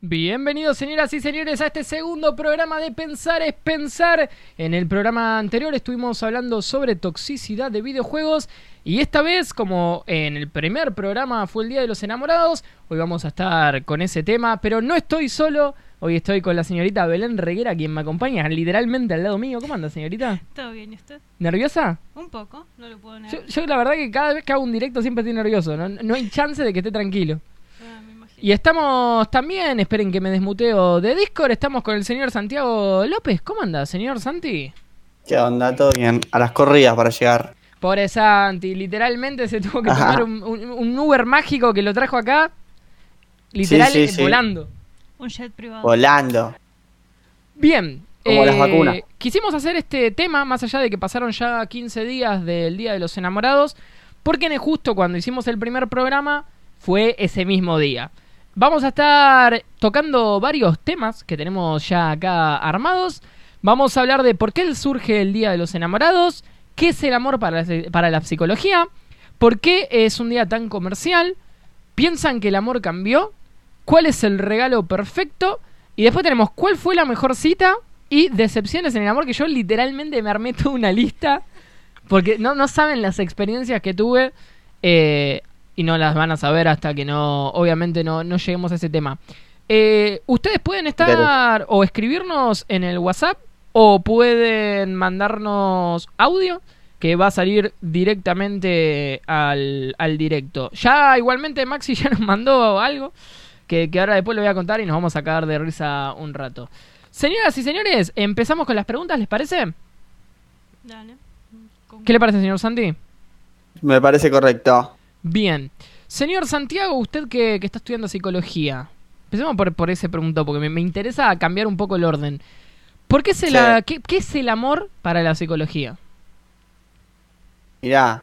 Bienvenidos señoras y señores a este segundo programa de Pensar es Pensar. En el programa anterior estuvimos hablando sobre toxicidad de videojuegos y esta vez, como en el primer programa fue el Día de los Enamorados, hoy vamos a estar con ese tema, pero no estoy solo. Hoy estoy con la señorita Belén Reguera, quien me acompaña literalmente al lado mío. ¿Cómo anda, señorita? Todo bien, ¿y usted? ¿Nerviosa? Un poco, no lo puedo Yo, negar. yo la verdad que cada vez que hago un directo siempre estoy nervioso. No, no hay chance de que esté tranquilo. Y estamos también, esperen que me desmuteo de Discord, estamos con el señor Santiago López. ¿Cómo anda, señor Santi? ¿Qué onda? ¿Todo bien? A las corridas para llegar. Pobre Santi, literalmente se tuvo que Ajá. tomar un, un- un Uber mágico que lo trajo acá. Literal, Sí, sí, sí. volando. Un jet privado. Volando. Bien. eh, Como las vacunas. Quisimos hacer este tema, más allá de que pasaron ya 15 días del Día de los Enamorados, porque en el justo cuando hicimos el primer programa fue ese mismo día. Vamos a estar tocando varios temas que tenemos ya acá armados. Vamos a hablar de por qué surge el Día de los Enamorados, qué es el amor para la, para la psicología, por qué es un día tan comercial, piensan que el amor cambió, cuál es el regalo perfecto y después tenemos cuál fue la mejor cita y decepciones en el amor que yo literalmente me armé toda una lista porque no, no saben las experiencias que tuve eh, y no las van a saber hasta que no, obviamente no, no lleguemos a ese tema. Eh, ustedes pueden estar o escribirnos en el WhatsApp o pueden mandarnos audio que va a salir directamente al, al directo. Ya igualmente Maxi ya nos mandó algo que, que ahora después le voy a contar y nos vamos a cagar de risa un rato. Señoras y señores, empezamos con las preguntas, ¿les parece? Dale. ¿Qué le parece, señor Santi? Me parece correcto. Bien. Señor Santiago, usted que, que está estudiando psicología. Empecemos por, por ese pregunto, porque me, me interesa cambiar un poco el orden. ¿Por qué, se Sí. la, qué, qué es el amor para la psicología? Mirá,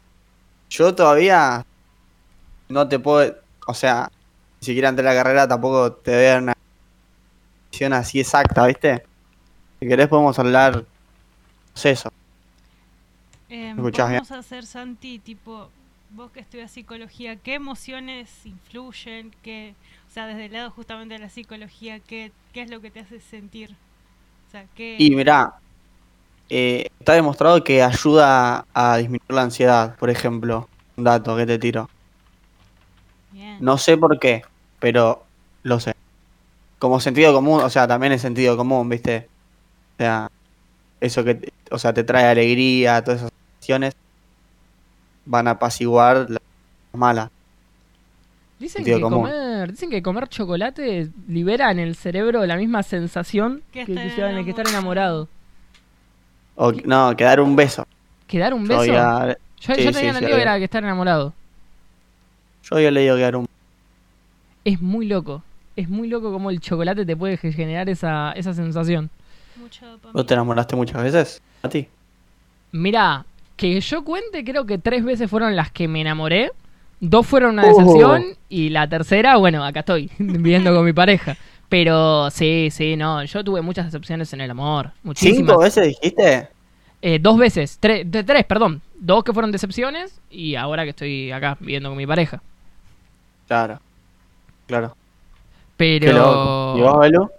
yo todavía no te puedo, o sea, ni siquiera ante la carrera tampoco te doy una visión así exacta, ¿viste? Si querés podemos hablar, no sé eso. Eh, escuchás bien? vamos a hacer, Santi, tipo, vos que estudias psicología, ¿qué emociones influyen? ¿Qué, o sea, desde el lado justamente de la psicología, ¿qué, qué es lo que te hace sentir? O sea, ¿qué... Y mirá, eh, está demostrado que ayuda a disminuir la ansiedad, por ejemplo. Un dato que te tiro. Bien. No sé por qué, pero lo sé. Como sentido común, o sea, también es sentido común, ¿viste? O sea, eso que, te- o sea, te trae alegría, todas esas acciones van a apaciguar las malas. Dicen que, común. comer, dicen que comer chocolate libera en el cerebro la misma sensación Que que, estar que sea- que estar enamorado. O, no, que dar un beso. ¿Que dar un Yo beso? había, Yo, sí, yo tenía sí, entendido que era que estar enamorado. yo había leído que dar un Es muy loco. Es muy loco cómo el chocolate te puede generar esa, esa sensación. ¿Vos te enamoraste muchas veces? ¿A ti? Mira, que yo cuente, creo que tres veces fueron las que me enamoré. Dos fueron una Oh. decepción y la tercera, bueno, acá estoy, viviendo con mi pareja. Pero sí, sí, no, yo tuve muchas decepciones en el amor. Muchísimas. ¿Cinco veces dijiste? Eh, dos veces, tres, de- tres, perdón. Dos que fueron decepciones y ahora que estoy acá viviendo con mi pareja. Claro. Claro. Pero... ¿Y vos, Belu?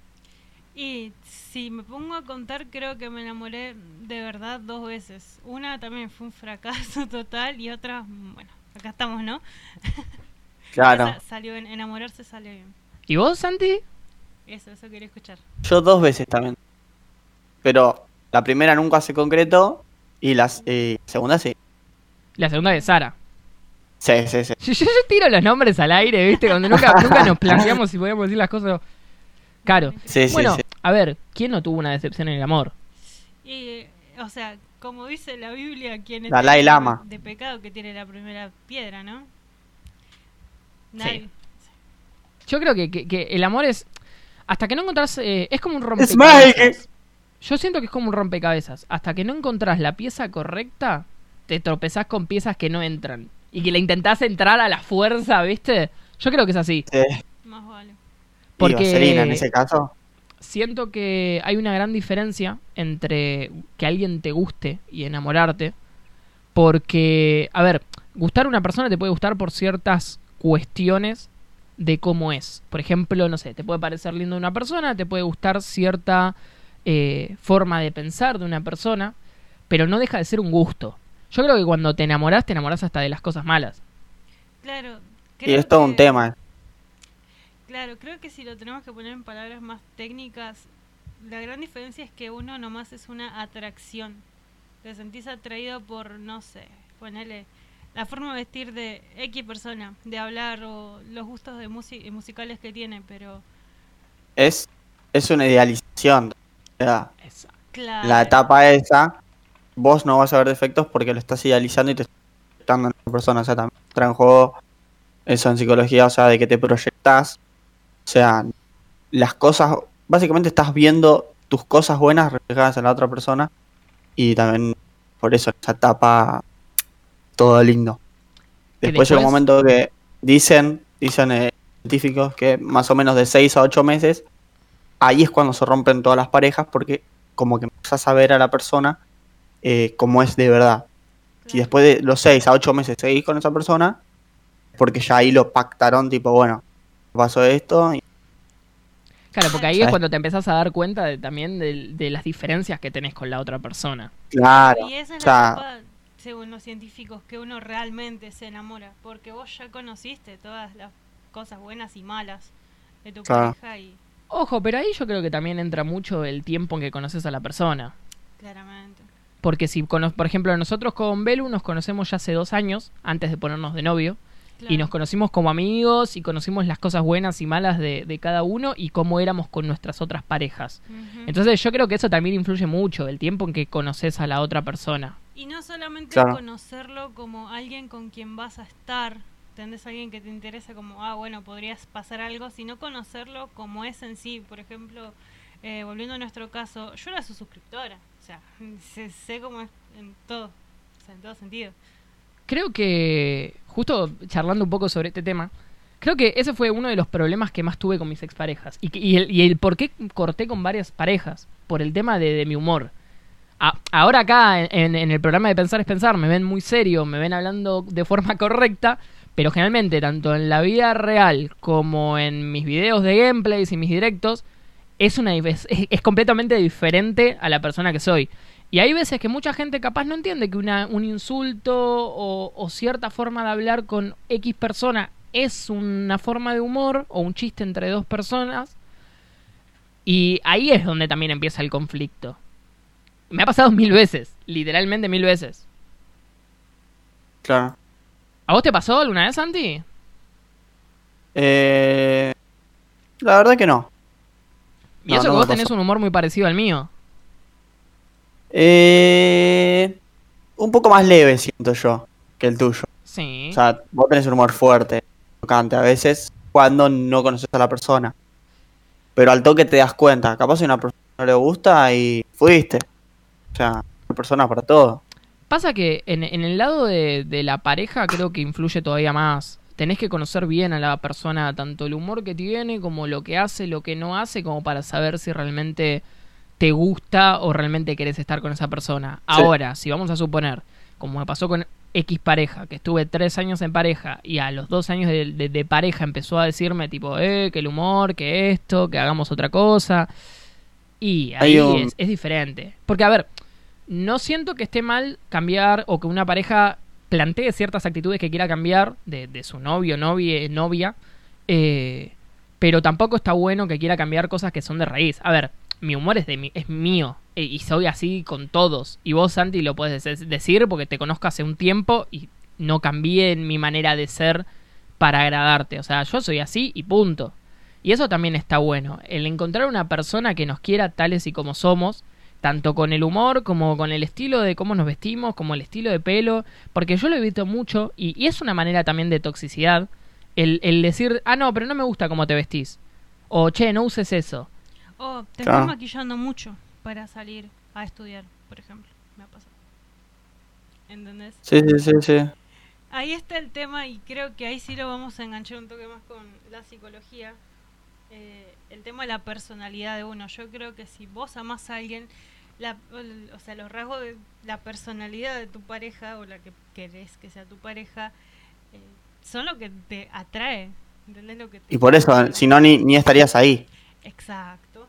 Y si me pongo a contar, creo que me enamoré de verdad dos veces. Una también fue un fracaso total y otra, bueno, acá estamos, ¿no? Claro. Esa salió bien, enamorarse salió bien. ¿Y vos, Santi? Eso, eso quería escuchar. Yo dos veces también. Pero la primera nunca se concretó y la eh, segunda sí. La segunda de Sara. Sí, sí, sí. Yo, yo- yo tiro los nombres al aire, ¿viste? Cuando nunca, nunca nos planteamos si podíamos decir las cosas. Claro. Sí, sí, bueno, sí. A ver, ¿quién no tuvo una decepción en el amor? Y, o sea, como dice la Biblia, quien es Dalai Lama. de pecado que tiene la primera piedra, ¿no? Nadie. Yo creo que, que- que el amor es. Hasta que no encontrás. eh, es como un Es rompecabezas. Yo siento que es como un rompecabezas. Hasta que no encontrás la pieza correcta, te tropezás con piezas que no entran. Y que le intentás entrar a la fuerza, ¿viste? Yo creo que es así. Sí. Más vale. Porque- Y Vaselina en ese caso. Siento que hay una gran diferencia entre que alguien te guste y enamorarte. Porque, a ver, gustar a una persona te puede gustar por ciertas cuestiones de cómo es. Por ejemplo, no sé, te puede parecer lindo una persona, te puede gustar cierta eh, forma de pensar de una persona, pero no deja de ser un gusto. Yo creo que cuando te enamorás, te enamorás hasta de las cosas malas. Claro. Y creo es todo un que- tema. Claro, creo que si lo tenemos que poner en palabras más técnicas, la gran diferencia es que uno nomás es una atracción. Te sentís atraído por, no sé, ponele la forma de vestir de X persona, de hablar o los gustos de musi- musicales que tiene, pero Es, es una idealización. Claro. la etapa esa, vos no vas a ver defectos porque lo estás idealizando y te estás proyectando en otra persona. O sea, también entra en juego eso en psicología, o sea, de que te proyectas. O sea, las cosas, básicamente estás viendo tus cosas buenas reflejadas en la otra persona y también por eso esa etapa todo lindo. Después llega un momento que dicen, dicen eh, científicos que más o menos de 6 a 8 meses, ahí es cuando se rompen todas las parejas porque como que empezás a ver a la persona eh, como es de verdad. Si después de los 6 a 8 meses seguís con esa persona, porque ya ahí lo pactaron, tipo, bueno, pasó esto. y- Claro, porque ahí es cuando te empezás a dar cuenta de- también de, de las diferencias que tenés con la otra persona. claro. Y esa es o sea, la etapa, según los científicos, que uno realmente se enamora, porque vos ya conociste todas las cosas buenas y malas de tu Claro. pareja y Ojo, pero ahí yo creo que también entra mucho el tiempo en que conoces a la persona. claramente. Porque si, por ejemplo, nosotros con Belu nos conocemos ya hace dos años, antes de ponernos de novio, y nos conocimos como amigos y conocimos las cosas buenas y malas de, de cada uno y cómo éramos con nuestras otras parejas. Entonces yo creo que eso también influye mucho, el tiempo en que conoces a la otra persona. Y no solamente Claro. conocerlo como alguien con quien vas a estar, ¿entendés? Alguien que te interesa como, ah, bueno, podrías pasar algo, sino conocerlo como es en sí. Por ejemplo, eh, volviendo a nuestro caso, yo era su suscriptora, o sea, sé, sé cómo es en todo, o sea, en todo sentido. Creo que, justo charlando un poco sobre este tema, creo que ese fue uno de los problemas que más tuve con mis exparejas. Y, y, el, y el por qué corté con varias parejas, por el tema de, mi humor. Ahora acá, en, en el programa de Pensar es Pensar, me ven muy serio, me ven hablando de forma correcta, pero generalmente, tanto en la vida real como en mis videos de gameplays y mis directos, es, una, es, es completamente diferente a la persona que soy. Y hay veces que mucha gente capaz no entiende que una, un insulto o, o cierta forma de hablar con X persona es una forma de humor o un chiste entre dos personas. Y ahí es donde también empieza el conflicto. Me ha pasado mil veces, literalmente mil veces. Claro. ¿A vos te pasó alguna vez, Santi? Eh, la verdad que no. Y No, eso no que vos tenés un humor muy parecido al mío. Eh, un poco más leve siento yo que el tuyo. Sí. O sea, vos tenés un humor fuerte, tocante a veces cuando no conoces a la persona. Pero al toque te das cuenta, capaz si a una persona no le gusta y fuiste. O sea, una persona para todo. Pasa que en, en el lado de, de la pareja creo que influye todavía más. Tenés que conocer bien a la persona, tanto el humor que tiene, como lo que hace, lo que no hace, como para saber si realmente te gusta o realmente querés estar con esa persona. Ahora, si vamos a suponer, como me pasó con X pareja, que estuve tres años en pareja y a los dos años de, de- de pareja empezó a decirme tipo, eh, que el humor, que esto, que hagamos otra cosa. Y ahí un- es, es diferente. Porque, a ver, no siento que esté mal cambiar o que una pareja plantee ciertas actitudes que quiera cambiar de, de su novio, novia, novia. eh, pero tampoco está bueno que quiera cambiar cosas que son de raíz. A ver, mi humor es, de mi- es mío eh, y soy así con todos. Y vos, Santi, lo puedes des- decir porque te conozco hace un tiempo y no cambié en mi manera de ser para agradarte. O sea, yo soy así y punto. Y eso también está bueno. El encontrar una persona que nos quiera tales y como somos, tanto con el humor como con el estilo de cómo nos vestimos, como el estilo de pelo, porque yo lo evito mucho y, y es una manera también de toxicidad. El, el decir, ah, no, pero no me gusta cómo te vestís. O, che, no uses eso. O te Claro. estás maquillando mucho para salir a estudiar, por ejemplo. Me ha pasado. ¿Entendés? Sí, sí, sí, sí. Ahí está el tema y creo que ahí sí lo vamos a enganchar un toque más con la psicología. Eh, el tema de la personalidad de uno. Yo creo que si vos amás a alguien, la, o sea, los rasgos de la personalidad de tu pareja o la que querés que sea tu pareja, eh, son lo que te atrae. ¿Entendés lo que te Y por eso, si no, ni, ni estarías ahí. Exacto.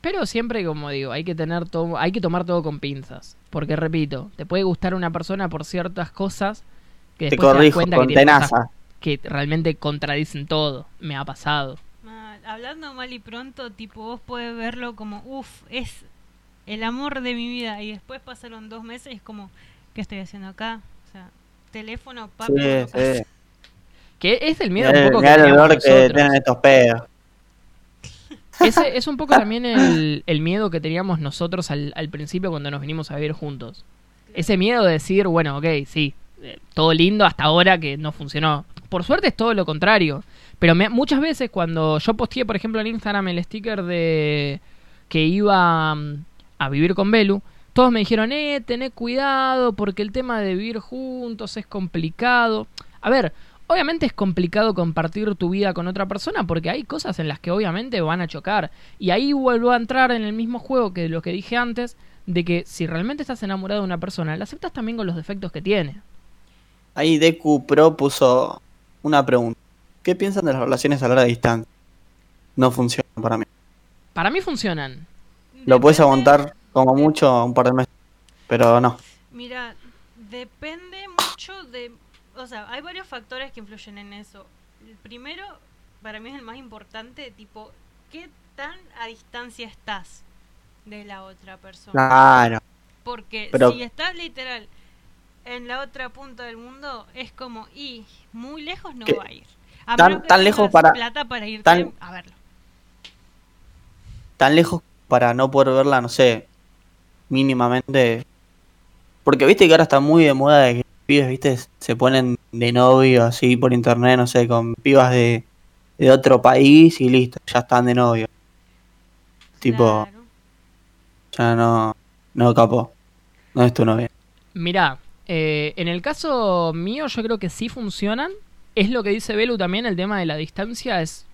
Pero siempre, como digo, hay que tener todo, hay que tomar todo con pinzas. Porque repito, te puede gustar una persona por ciertas cosas que Te después te, das corrijo, cuenta con que tiene cosas que realmente contradicen todo. Me ha pasado. Mal. Hablando mal y pronto, tipo, vos podés verlo como, uff, es el amor de mi vida. Y después pasaron dos meses y es como, ¿qué estoy haciendo acá? Teléfono, papi. Sí, sí. Que es el miedo Mirá un poco que el olor que tienen estos pedos. Ese es un poco también el, el miedo que teníamos nosotros al, al principio cuando nos vinimos a vivir juntos. Ese miedo de decir, bueno, ok, sí, eh, todo lindo hasta ahora que no funcionó. Por suerte es todo lo contrario. Pero me- muchas veces cuando yo posteé, por ejemplo, en Instagram el sticker de que iba mm, a vivir con Belu, todos me dijeron, eh, tené cuidado porque el tema de vivir juntos es complicado. A ver, obviamente es complicado compartir tu vida con otra persona porque hay cosas en las que obviamente van a chocar. Y ahí vuelvo a entrar en el mismo juego que lo que dije antes, de que si realmente estás enamorado de una persona, la aceptas también con los defectos que tiene. Ahí Deku Pro puso una pregunta. ¿Qué piensan de las relaciones a larga distancia? No funcionan para mí. Para mí funcionan. Lo puedes aguantar como mucho un par de meses. Pero no. Mira, depende mucho de... O sea, hay varios factores que influyen en eso. El primero, para mí es el más importante, tipo, ¿qué tan a distancia estás de la otra persona? Claro. Porque Pero- si estás literal en la otra punta del mundo, es como, y muy lejos no ¿Qué? va a ir. A Tan- tan lejos para- plata para irte tan- a verlo. Tan lejos para no poder verla, no sé, mínimamente. Porque viste que ahora está muy de moda de que los pibes, viste, se ponen de novio así por internet, no sé, con pibas de, de otro país y listo, ya están de novio. Tipo, Claro. ya no, no capó. No es tu novia. Mirá, eh, en el caso mío yo creo que sí funcionan. Es lo que dice Belu también, el tema de la distancia es,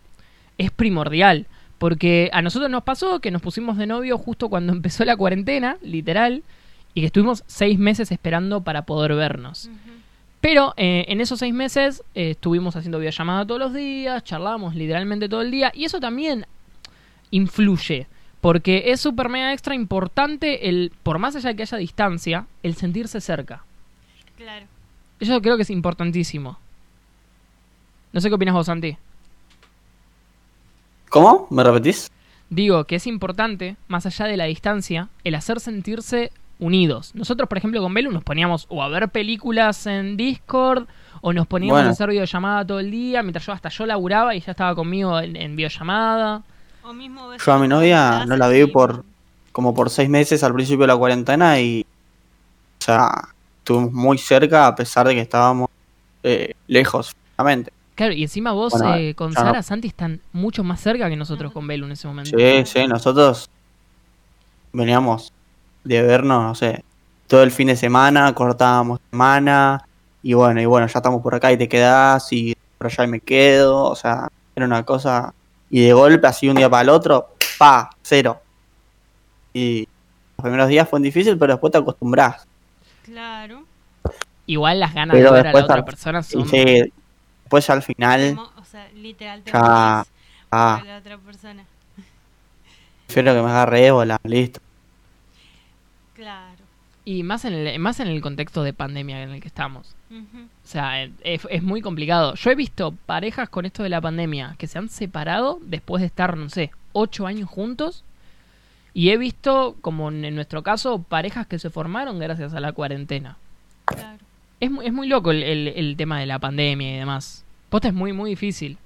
es primordial. Porque a nosotros nos pasó que nos pusimos de novio justo cuando empezó la cuarentena, literal, y que estuvimos seis meses esperando para poder vernos. Pero eh, en esos seis meses eh, estuvimos haciendo videollamada todos los días, charlábamos literalmente todo el día, y eso también influye. Porque es súper mega extra importante el, por más allá de que haya distancia, el sentirse cerca. Claro. Eso creo que es importantísimo. No sé qué opinas vos, Santi. ¿Cómo? ¿Me repetís? Digo que es importante, más allá de la distancia, el hacer sentirse unidos. Nosotros, por ejemplo, con Belu nos poníamos o a ver películas en Discord, o nos poníamos Bueno. a hacer videollamada todo el día, mientras yo hasta yo laburaba y ya estaba conmigo en, en videollamada. O mismo ves Yo a mi novia no la vi por como por seis meses al principio de la cuarentena y o sea, estuvimos muy cerca a pesar de que estábamos eh, lejos, físicamente. Claro, y encima vos Bueno, eh, con no. Sara Santi están mucho más cerca que nosotros con Belu en ese momento. Sí, sí, nosotros veníamos de vernos, no sé, todo el fin de semana, cortábamos semana y bueno, y bueno, ya estamos por acá y te quedás y por allá y me quedo, o sea, era una cosa y de golpe así un día para el otro, pa, cero. Y los primeros días fue difícil, pero después te acostumbras. Claro. Igual las ganas Pero de ver a la otra persona son... sí, después al final, o sea, literal te Ya. ah, la otra persona. prefiero que me agarre ébola, listo. Claro. Y más en, el, más en el contexto de pandemia en el que estamos. Ujú. O sea, eh, es, es muy complicado. Yo he visto parejas con esto de la pandemia que se han separado después de estar, no sé, ocho años juntos. Y he visto, como en en nuestro caso, parejas que se formaron gracias a la cuarentena. Claro. Es, mu- es muy loco el, el- el tema de la pandemia y demás. Posta es muy, muy difícil.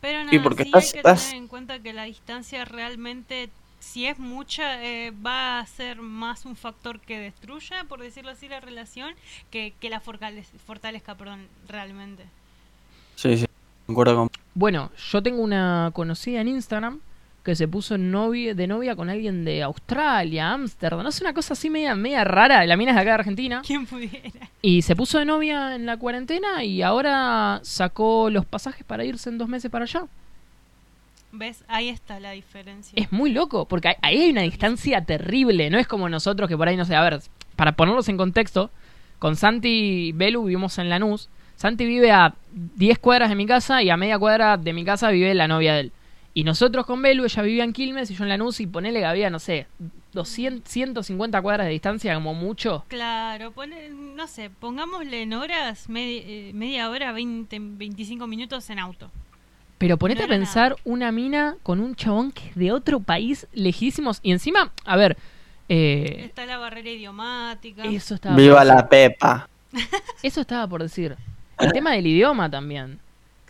Pero nada, Sí, porque sí estás- hay que estás- tener en cuenta que la distancia realmente, si es mucha, eh, va a ser más un factor que destruya, por decirlo así, la relación, que, que la fortalezca, fortalezca, perdón, realmente. Sí, sí, concuerdo con... Bueno, yo tengo una conocida en Instagram que se puso novia, de novia con alguien de Australia, Ámsterdam, no sé, una cosa así media, media rara. La mina es de acá de Argentina. ¿Quién pudiera? Y se puso de novia en la cuarentena y ahora sacó los pasajes para irse en dos meses para allá. ¿Ves? Ahí está la diferencia. Es muy loco, porque ahí- ahí hay una distancia terrible. No es como nosotros que por ahí, no sé, a ver, para ponerlos en contexto, con Santi y Belu vivimos en Lanús. Santi vive a 10 cuadras de mi casa y a media cuadra de mi casa vive la novia de él. Y nosotros con Belu, ella vivía en Quilmes y yo en Lanús y ponele que había, no sé, 200, 150 cuadras de distancia como mucho. Claro, pone, no sé, pongámosle en horas medi- eh, media hora, 20, 25 minutos en auto. Pero ponete No a pensar una mina con un chabón que es de otro país lejísimos. Y encima, a ver, eh, Está la barrera idiomática. eso estaba Viva por la decir. Pepa. Eso estaba por decir. El tema del idioma también.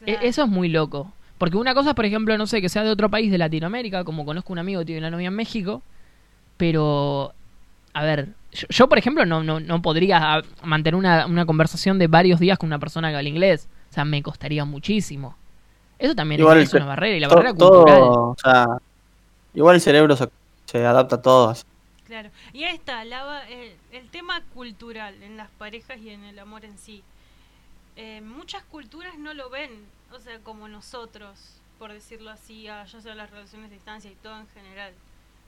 E-. Eso es muy loco. Porque una cosa, por ejemplo, no sé, que sea de otro país de Latinoamérica, como conozco un amigo que tiene una novia en México, pero, a ver, yo, yo, por ejemplo, no, no, no podría ah, mantener una, una conversación de varios días con una persona que habla inglés. O sea, me costaría muchísimo. Eso también Igual es, una barrera, y la barrera todo, cultural. o sea, igual el cerebro se, se adapta a todo. Claro. Y ahí está, la el tema cultural en las parejas y en el amor en sí. Eh, muchas culturas no lo ven, o sea, como nosotros, por decirlo así, a, ya sea las relaciones de distancia y todo en general.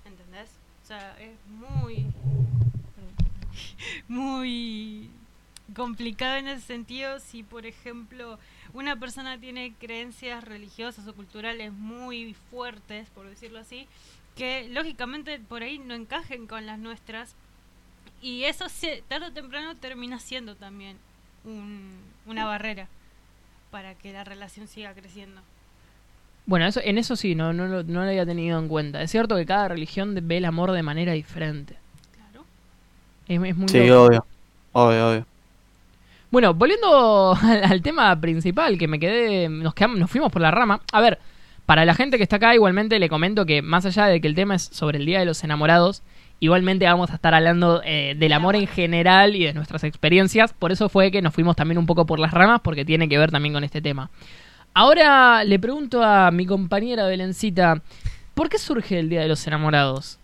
¿Entendés? O sea, es muy. muy complicado en ese sentido si, por ejemplo, una persona tiene creencias religiosas o culturales muy fuertes, por decirlo así, que lógicamente por ahí no encajen con las nuestras y eso se- tarde o temprano termina siendo también un- una barrera para que la relación siga creciendo. Bueno, eso, en eso sí, no, no, lo- no lo había tenido en cuenta. Es cierto que cada religión ve el amor de manera diferente. Claro. Es, es muy Sí, loco. obvio. Obvio, obvio. Bueno, volviendo al, al tema principal, que me quedé, nos quedamos, nos fuimos por la rama. A ver, para la gente que está acá, igualmente le comento que más allá de que el tema es sobre el Día de los Enamorados, igualmente vamos a estar hablando eh, del amor en general y de nuestras experiencias. Por eso fue que nos fuimos también un poco por las ramas, porque tiene que ver también con este tema. Ahora le pregunto a mi compañera Belencita, ¿por qué surge el Día de los Enamorados?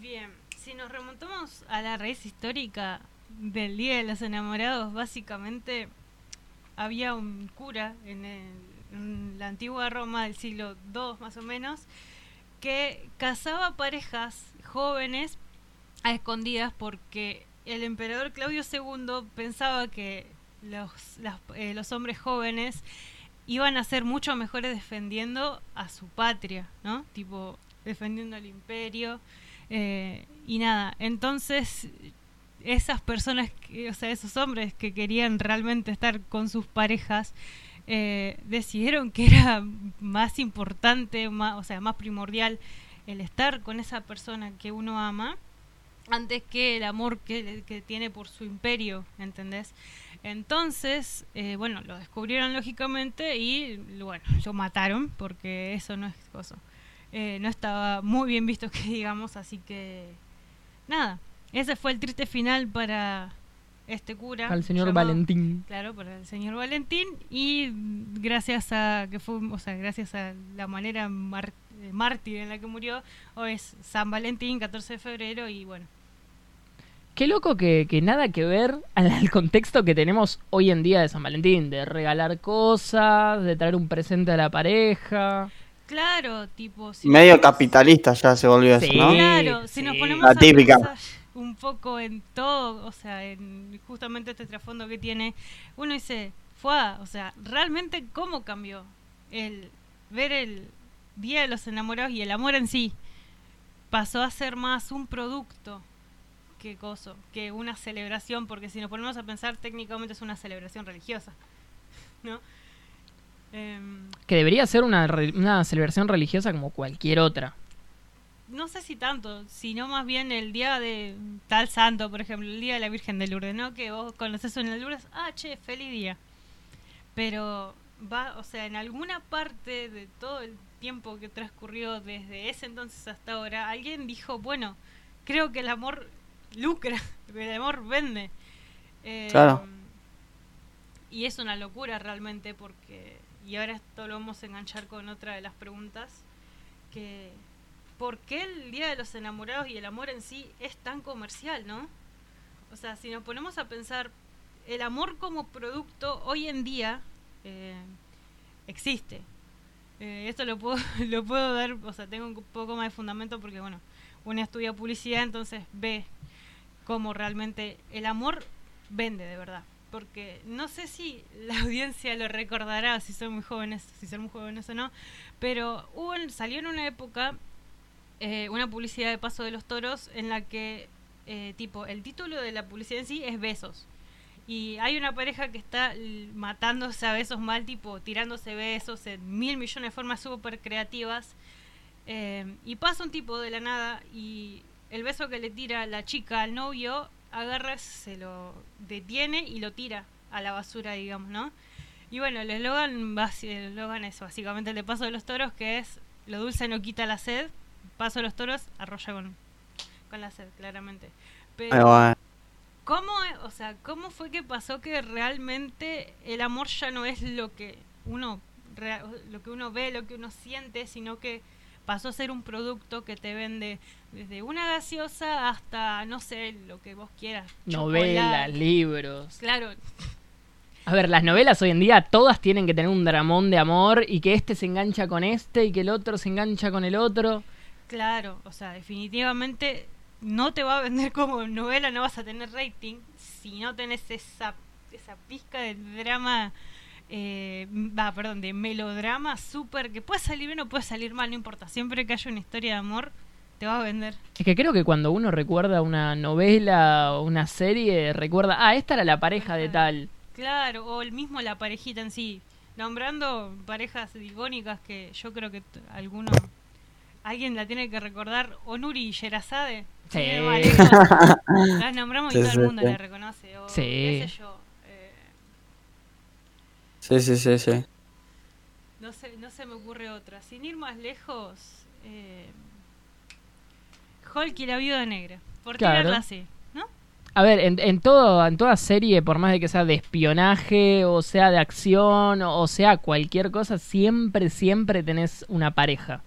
Bien, si nos remontamos a la raíz histórica del Día de los Enamorados, básicamente había un cura en, el- en la antigua Roma del siglo II más o menos que casaba parejas jóvenes a escondidas porque el emperador Claudio II pensaba que los, eh, los hombres jóvenes iban a ser mucho mejores defendiendo a su patria, ¿no? Tipo, defendiendo al imperio. eh, y nada, entonces esas personas, que, o sea, esos hombres que querían realmente estar con sus parejas, eh, decidieron que era más importante, o sea, más primordial el estar con esa persona que uno ama antes que el amor que, que tiene por su imperio, ¿entendés? Entonces, eh, bueno, lo descubrieron lógicamente y, bueno, lo mataron porque eso no es cosa. Eh, no estaba muy bien visto que digamos, así que nada, ese fue el triste final para este cura. Al señor llamado- Valentín. Claro, para el señor Valentín y gracias a que fue, o sea, gracias a la manera mar- eh, mártir en la que murió, hoy es San Valentín, 14 de febrero y bueno, Qué loco que, que nada que ver al, al contexto que tenemos hoy en día de San Valentín, de regalar cosas, de traer un presente a la pareja. claro, tipo si Medio capitalista ya se volvió Sí. eso, ¿no? Claro, si sí. nos ponemos La a típica. pensar un poco en todo, o sea, en justamente este trasfondo que tiene, uno dice, fue, o sea, realmente cómo cambió el ver el Día de los Enamorados y el amor en sí pasó a ser más un producto que coso, que una celebración, porque si nos ponemos a pensar técnicamente es una celebración religiosa, ¿no? Em, Que debería ser una, una celebración religiosa como cualquier otra. No sé si tanto, sino más bien el día de tal santo, por ejemplo, el día de la Virgen de Lourdes, ¿no? Que vos conoces en Lourdes, ah, che, feliz día. Pero va, o sea, en alguna parte de todo el tiempo que transcurrió desde ese entonces hasta ahora, alguien dijo, bueno, creo que el amor lucra, que el amor vende. Eh, Claro. Y es una locura realmente porque, y ahora esto lo vamos a enganchar con otra de las preguntas, que ¿por qué el Día de los Enamorados y el amor en sí es tan comercial, no? O sea, si nos ponemos a pensar, el amor como producto hoy en día eh, existe. Eh, esto lo puedo, lo puedo dar, o sea, tengo un poco más de fundamento porque, bueno, uno estudia publicidad, entonces ve cómo realmente el amor vende de verdad. porque no sé si la audiencia lo recordará, si son muy jóvenes, si son muy jóvenes o no, pero hubo, salió en una época eh, una publicidad de Paso de los Toros en la que, eh, tipo, el título de la publicidad en sí es Besos. Y hay una pareja que está matándose a besos mal, tipo, tirándose besos en mil millones de formas súper creativas. Eh, y pasa un tipo de la nada y el beso que le tira la chica al novio, agarra, se lo detiene y lo tira a la basura, digamos, ¿no? Y bueno, el eslogan es básicamente el de Paso de los Toros, que es lo dulce no quita la sed, Paso de los Toros arrolla con, con la sed, claramente. Pero. ¿cómo, o sea, ¿cómo fue que pasó que realmente el amor ya no es lo que uno lo que uno ve, lo que uno siente, sino que pasó a ser un producto que te vende desde una gaseosa hasta, no sé, lo que vos quieras. Novelas, libros. Claro, A ver, las novelas hoy en día todas tienen que tener un dramón de amor y que este se engancha con este y que el otro se engancha con el otro. Claro, o sea, definitivamente no te va a vender como novela, no vas a tener rating si no tenés esa, esa pizca de drama, eh, va, perdón, de melodrama súper, que puede salir bien o puede salir mal, no importa, siempre que haya una historia de amor, te va a vender. Es que creo que cuando uno recuerda una novela o una serie, recuerda, ah, esta era la pareja de tal. Claro, o el mismo la parejita en sí. Nombrando parejas icónicas que yo creo que t- alguno, alguien la tiene que recordar. Onuri y Sherazade. Sí. Las nombramos y Sí, todo sí, el mundo sí. la reconoce. O Sí. qué sé yo. eh, Sí, sí, sí, sí. no, sé, no se me ocurre otra. Sin ir más lejos, eh, Hulk y la viuda negra. Por Claro. tirarla así, ¿no? A ver, en, en, todo, en toda serie, por más de que sea de espionaje, o sea de acción, o sea cualquier cosa, siempre, siempre tenés una pareja.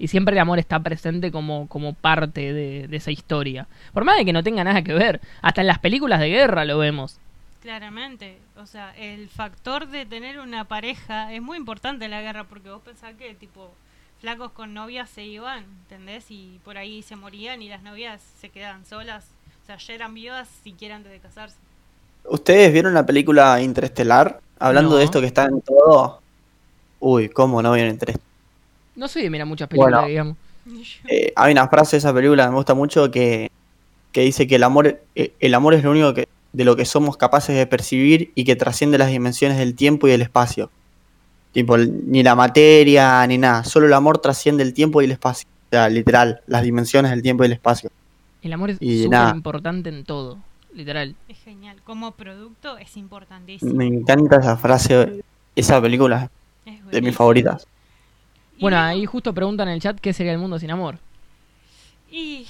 Y siempre el amor está presente como, como parte de, de esa historia. Por más de que no tenga nada que ver. Hasta en las películas de guerra lo vemos. Claramente, o sea, el factor de tener una pareja es muy importante en la guerra porque vos pensás que tipo flacos con novias se iban, ¿entendés? Y por ahí se morían y las novias se quedaban solas, o sea, ya eran viudas siquiera antes de casarse. ¿Ustedes vieron la película Interestelar? Hablando No. de esto que está en todo. Uy, ¿cómo no vieron Interestelar? No soy de mirar muchas películas, Bueno. digamos. Eh, hay una frase de esa película que me gusta mucho que, que dice que el amor, eh, el amor es lo único que, de lo que somos capaces de percibir y que trasciende las dimensiones del tiempo y del espacio. Tipo, ni la materia ni nada, solo el amor trasciende el tiempo y el espacio. O sea, literal, las dimensiones del tiempo y el espacio. El amor es súper importante en todo, literal. Es genial, como producto es importantísimo. Me encanta esa frase, esa película, es de mis favoritas. Bueno, luego- ahí justo preguntan en el chat qué sería el mundo sin amor. Y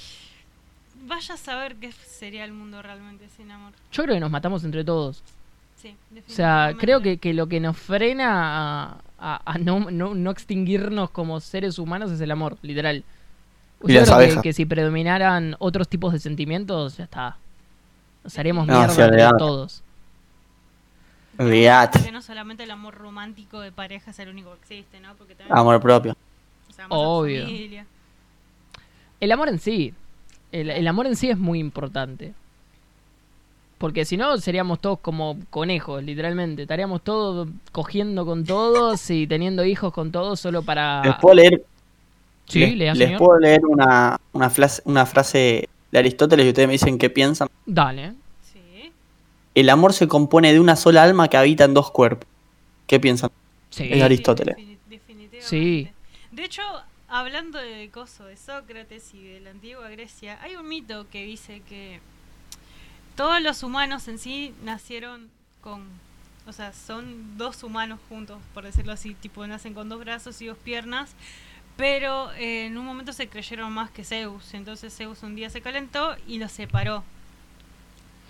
vaya a saber qué sería el mundo realmente sin amor. Yo creo que nos matamos entre todos. Sí, O sea, creo que, que lo que nos frena a, a- a no, no, no extinguirnos como seres humanos es el amor, literal. Yo Y las creo que, si predominaran otros tipos de sentimientos, ya está. Nos haríamos No, mierda entre todos. Olvídate. Porque no solamente el amor romántico de pareja es el único que existe, ¿no? Porque también Amor propio. o sea, Obvio. familia. El amor en sí. El, el amor en sí es muy importante. Porque si no, seríamos todos como conejos, literalmente. Estaríamos todos cogiendo con todos y teniendo hijos con todos solo para... Les puedo leer, Sí, les, lea, les señor. puedo leer una, una, frase, una frase de Aristóteles y ustedes me dicen qué piensan. Dale. El amor se compone de una sola alma que habita en dos cuerpos. ¿Qué piensan? Sí. Es Aristóteles. definitivamente. Sí. De hecho, hablando de coso, de Sócrates y de la antigua Grecia, hay un mito que dice que todos los humanos en sí nacieron con, o sea, son dos humanos juntos, por decirlo así, tipo nacen con dos brazos y dos piernas, pero eh, en un momento se creyeron más que Zeus, entonces Zeus un día se calentó y los separó.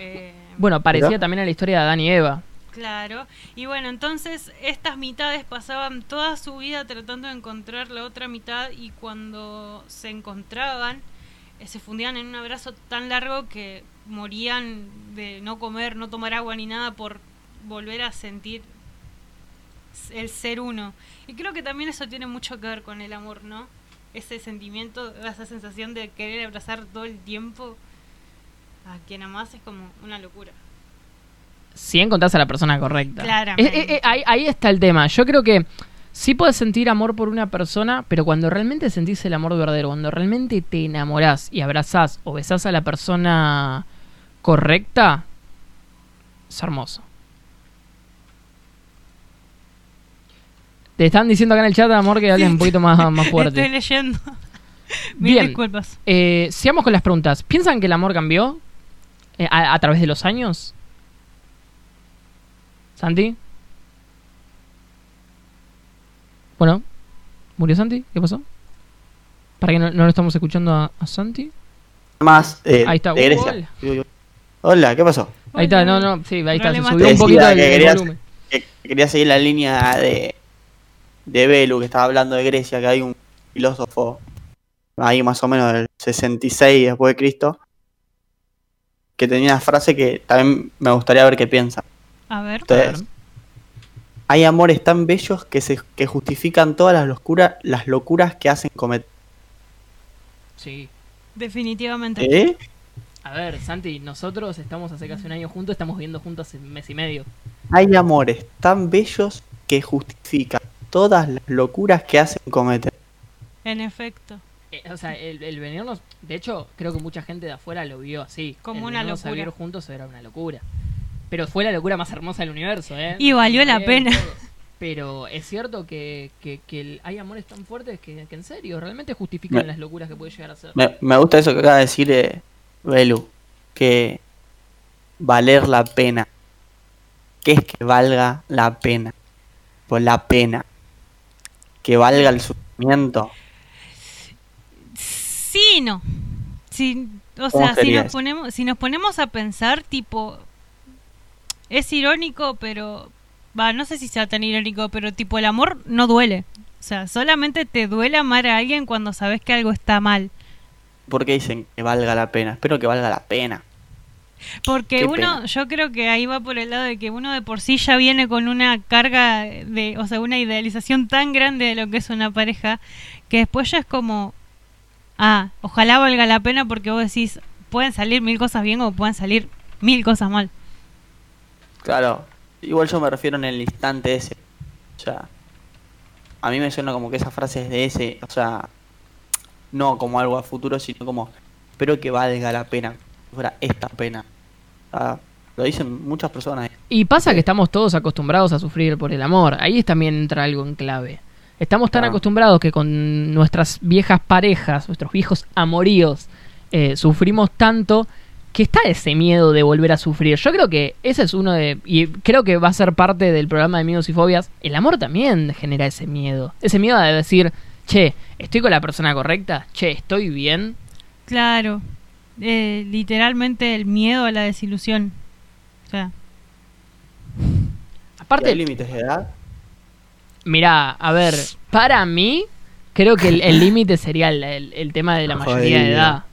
Eh, Bueno, parecía también a la historia de Adán y Eva. Claro, y bueno, entonces estas mitades pasaban toda su vida tratando de encontrar la otra mitad y cuando se encontraban eh, se fundían en un abrazo tan largo que morían de no comer, no tomar agua ni nada por volver a sentir el ser uno. Y creo que también eso tiene mucho que ver con el amor, ¿no? Ese sentimiento, esa sensación de querer abrazar todo el tiempo a quien amás es como una locura. si encontrás a la persona correcta. Claramente. Eh, eh, eh, ahí, ahí está el tema. Yo creo que sí puedes sentir amor por una persona, pero cuando realmente sentís el amor verdadero, cuando realmente te enamorás y abrazás o besás a la persona correcta, es hermoso. Te están diciendo acá en el chat, amor, que hables un poquito más, más fuerte. Estoy leyendo. Mil Bien. disculpas. Eh, sigamos con las preguntas. ¿Piensan que el amor cambió a, a través de los años? ¿Santi? Bueno, ¿murió Santi? ¿Qué pasó? ¿Para que no, no lo estamos escuchando a, a Santi? Más eh, Ahí está. de Grecia. Hola, ¿qué pasó? Ahí está, no, Hola. no, sí, ahí está, se subió un poquito el, Decía que el querías- volumen. Que quería seguir la línea de, de Belu, que estaba hablando de Grecia, que hay un filósofo ahí más o menos del 66 después de Cristo, que tenía una frase que también me gustaría ver qué piensa. A ver. Entonces, hay amores tan bellos que se que justifican todas las locuras, las locuras que hacen cometer. Sí. Definitivamente. ¿Eh? A ver, Santi, nosotros estamos hace casi un año juntos, estamos viviendo juntos hace un mes y medio. Hay amores tan bellos que justifican todas las locuras que hacen cometer. En efecto. Eh, o sea, el, el venirnos, de hecho, creo que mucha gente de afuera lo vio así. Como El una venirnos a locura. vivir juntos era una locura. Pero fue la locura más hermosa del universo, ¿eh? Y valió la Bien, pena. todo. Pero es cierto que, que, hay amores tan fuertes que, que en serio, realmente justifican Me- las locuras que puede llegar a ser. Me, me gusta eso que acaba de decir eh, Belu, que valer la pena. ¿Qué es que valga la pena? Pues la pena. Que valga el sufrimiento. Sí y no. Si, o ¿Cómo sea, si nos, ponemos, si nos ponemos a pensar, tipo, es irónico, pero, va, no sé si sea tan irónico, pero tipo, el amor no duele. O sea, solamente te duele amar a alguien cuando sabes que algo está mal. porque dicen que valga la pena? Espero que valga la pena. Porque Qué uno, pena. yo creo que ahí va por el lado de que uno de por sí ya viene con una carga de, o sea, una idealización tan grande de lo que es una pareja, que después ya es como, ah, ojalá valga la pena porque vos decís, pueden salir mil cosas bien o pueden salir mil cosas mal. Claro, igual yo me refiero en el instante ese. O sea, a mí me suena como que esa frase es de ese, o sea, no como algo a futuro, sino como, espero que valga la pena, que fuera esta pena. O sea, lo dicen muchas personas. Y pasa que estamos todos acostumbrados a sufrir por el amor. Ahí también entra algo en clave. Estamos tan Ah. acostumbrados que con nuestras viejas parejas, nuestros viejos amoríos, eh, sufrimos tanto que está ese miedo de volver a sufrir. Yo creo que ese es uno de... Y creo que va a ser parte del programa de miedos y fobias. El amor también genera ese miedo. Ese miedo de decir, che, estoy con la persona correcta, che, estoy bien. Claro, eh, literalmente el miedo a la desilusión. O sea, Aparte, ¿Hay límites de edad? Mirá, a ver, para mí, creo que el límite sería el, el- el tema de la mayoría de edad.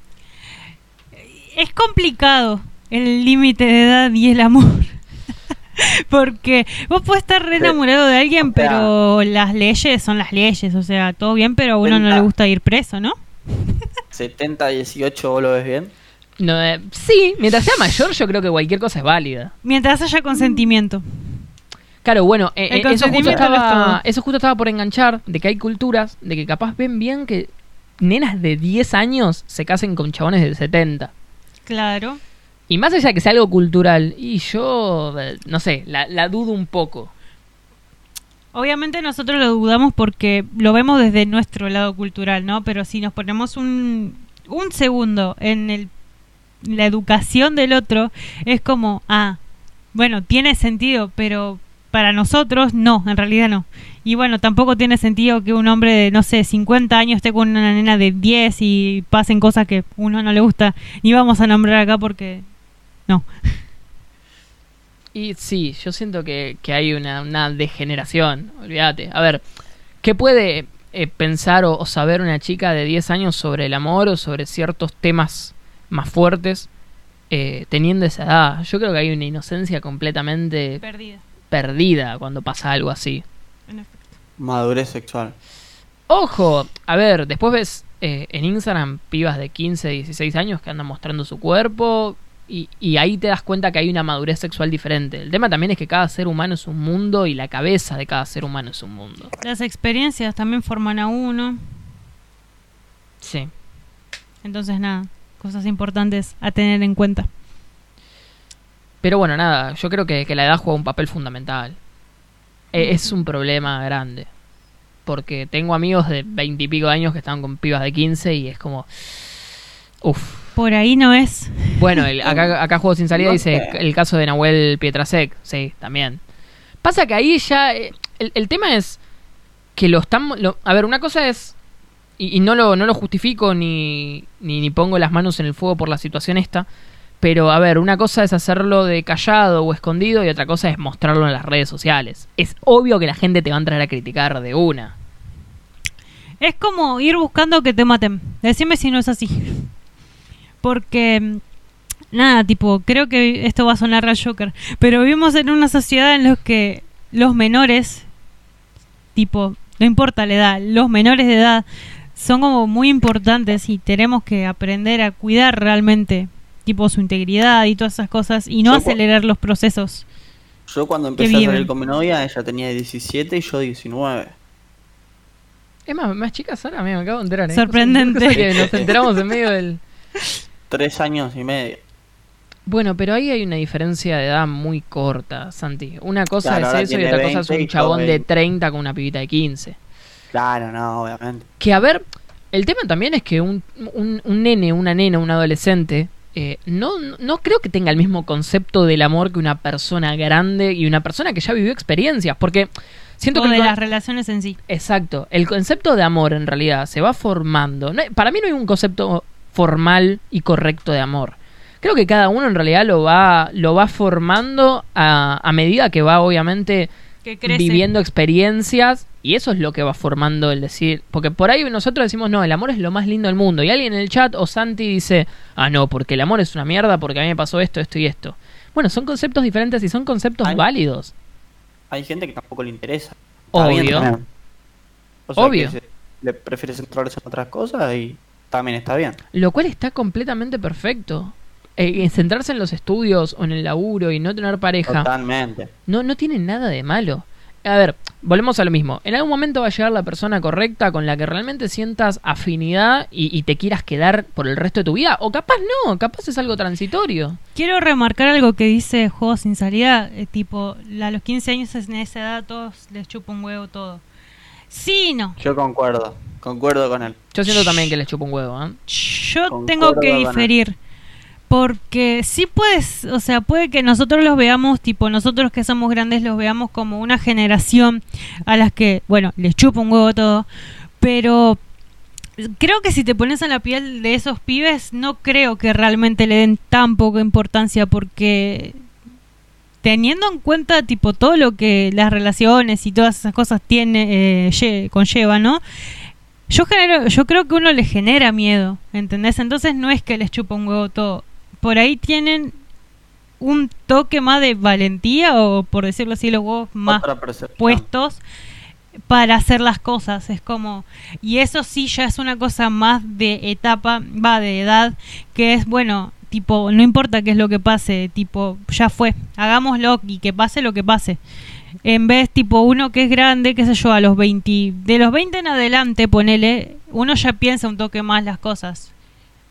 es complicado el límite de edad y el amor. Porque vos podés estar re enamorado de alguien, O sea- pero las leyes son las leyes. O sea, todo bien, pero a uno no le gusta ir preso, ¿no? 70, 18, ¿vos lo ves bien? No, eh, sí, mientras sea mayor, yo creo que cualquier cosa es válida. Mientras haya consentimiento. Claro, bueno, eh, eh, eso, justo estaba, eso justo estaba por enganchar, de que hay culturas, de que capaz ven bien que nenas de 10 años se casen con chabones de 70. Claro. Y más allá de que sea algo cultural, y yo, eh, no sé, la, la dudo un poco. Obviamente nosotros lo dudamos porque lo vemos desde nuestro lado cultural, ¿no? Pero si nos ponemos un, un segundo en el, la educación del otro, es como, ah, bueno, tiene sentido, pero para nosotros no, en realidad no. Y bueno, tampoco tiene sentido que un hombre de, no sé, 50 años esté con una nena de 10 y pasen cosas que uno no le gusta. Ni vamos a nombrar acá porque no. Y sí, yo siento que, que hay una, una degeneración, olvídate. A ver, ¿qué puede eh, pensar o, o saber una chica de 10 años sobre el amor o sobre ciertos temas más fuertes eh, teniendo esa edad? Yo creo que hay una inocencia completamente Perdida, perdida cuando pasa algo así. en efecto. Madurez sexual. Ojo, a ver, después ves eh, en Instagram pibas de 15, 16 años que andan mostrando su cuerpo Y, y ahí te das cuenta que hay una madurez sexual diferente. El tema también es que cada ser humano es un mundo y la cabeza de cada ser humano es un mundo. Las experiencias también forman a uno. Sí. Entonces, nada, cosas importantes a tener en cuenta. Pero bueno, nada, yo creo que, que la edad juega un papel fundamental. E- es un problema grande. Porque tengo amigos de veintipico años que están con pibas de 15 y es como... Uf. Por ahí no es. Bueno, el- acá, acá Juego Sin Salida No dice sé. el caso de Nahuel Pietrasek. Sí, también. Pasa que ahí ya... eh, El, el tema es que lo estamos... lo- a ver, una cosa es... Y, y no, lo, no lo justifico ni, ni, ni pongo las manos en el fuego por la situación esta. Pero a ver, una cosa es hacerlo de callado o escondido y otra cosa es mostrarlo en las redes sociales. Es obvio que la gente te va a entrar a criticar de una. Es como ir buscando que te maten. Decime si no es así. Porque, nada, tipo, creo que esto va a sonar al Joker. Pero vivimos en una sociedad en la que los menores, tipo, no importa la edad, los menores de edad son como muy importantes y tenemos que aprender a cuidar realmente, tipo, su integridad y todas esas cosas y no Yo acelerar los procesos. Yo cuando empecé a salir con mi novia, ella tenía 17 y yo 19. Es más, más chicas ahora, me acabo de enterar. ¿eh? Sorprendente. Cosa que nos enteramos en medio del... Tres años y medio. Bueno, pero ahí hay una diferencia de edad muy corta, Santi. Una cosa Claro, es eso y otra cosa es 20 y un chabón de 20. 30 con una pibita de 15. Claro, no, obviamente. Que a ver, el tema también es que un, un, un nene, una nena, un adolescente, eh, no, no creo que tenga el mismo concepto del amor que una persona grande y una persona que ya vivió experiencias. Porque siento O que... de las relaciones en sí. Exacto. El concepto de amor en realidad se va formando. No para mí no hay un concepto formal y correcto de amor. Creo que cada uno en realidad lo va, lo va formando a, a medida que va obviamente Que viviendo experiencias y eso es lo que va formando el decir, porque por ahí nosotros decimos, no, el amor es lo más lindo del mundo y alguien en el chat o Santi dice, ah, no, porque el amor es una mierda porque a mí me pasó esto, esto y esto. Bueno, son conceptos diferentes y son conceptos válidos. Hay gente que tampoco le interesa. Obvio. O sea, Obvio. se- le prefiere centrarse en otras cosas y también está bien. Lo cual está completamente perfecto. Eh, en centrarse en los estudios o en el laburo y no tener pareja Totalmente. no, no tiene nada de malo. A ver, volvemos a lo mismo. En algún momento va a llegar la persona correcta con la que realmente sientas afinidad y, y te quieras quedar por el resto de tu vida. O capaz no, capaz es algo transitorio. Quiero remarcar algo que dice Juego Sin Salida, eh, tipo, a los 15 años en esa edad todos les chupa un huevo todo. Sí, y no. Yo concuerdo. Concuerdo con él. Yo siento también que les chupo un huevo, ¿eh? Yo Concuerdo tengo que diferir. Porque sí puedes, o sea, puede que nosotros los veamos, tipo, nosotros que somos grandes los veamos como una generación a las que, bueno, les chupa un huevo todo, pero creo que si te pones en la piel de esos pibes, no creo que realmente le den tan poca importancia porque teniendo en cuenta tipo todo lo que las relaciones y todas esas cosas tiene eh, lle- conlleva, ¿no? Yo genero, yo creo que uno le genera miedo, ¿entendés? Entonces no es que les chupa un huevo todo. Por ahí tienen un toque más de valentía o por decirlo así los huevos más puestos para hacer las cosas. Es como, y eso sí ya es una cosa más de etapa, va de edad, que es bueno, tipo, no importa qué es lo que pase, tipo, ya fue, hagámoslo y que pase lo que pase. En vez, tipo, uno que es grande, qué sé yo, a los 20, de los 20 en adelante, ponele, uno ya piensa un toque más las cosas.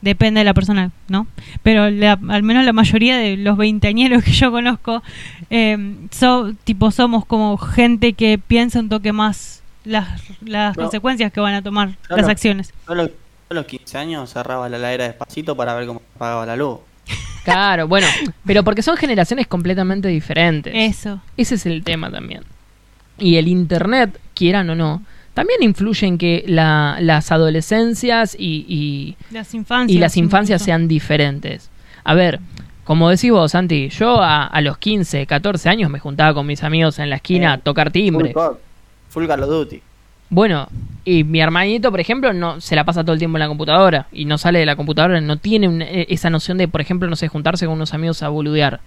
Depende de la persona, ¿no? Pero la- al menos la mayoría de los veinteañeros que yo conozco, eh, so- tipo, somos como gente que piensa un toque más las, las No. consecuencias que van a tomar las acciones. Yo a los, yo a los 15 años cerraba la heladera despacito para ver cómo apagaba la luz. Claro, bueno, pero porque son generaciones completamente diferentes. Eso. Ese es el tema también. Y el Internet, quieran o no, también influye en que la- las adolescencias y, y- Las infancias. y las infancias incluso. sean diferentes. A ver, como decís vos, Santi, yo a, a los 15, 14 años me juntaba con mis amigos en la esquina a Eh, tocar timbre. Full, Call of Duty. Bueno, y mi hermanito, por ejemplo, no se la pasa todo el tiempo en la computadora y no sale de la computadora, no tiene un- eh, esa noción de, por ejemplo, no sé, juntarse con unos amigos a boludear.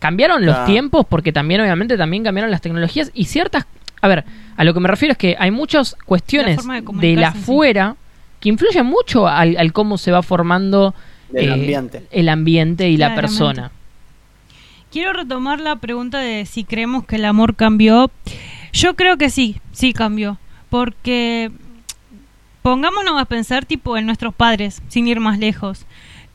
Cambiaron los tiempos porque también, obviamente, también cambiaron las tecnologías y ciertas... A ver, a lo que me refiero es que hay muchas cuestiones de de, la en sí. afuera que influyen mucho al, al cómo se va formando Del eh, ambiente. el ambiente y la persona. Quiero retomar la pregunta de si creemos que el amor cambió. Yo creo que sí, sí cambió. Porque pongámonos a pensar tipo en nuestros padres, sin ir más lejos.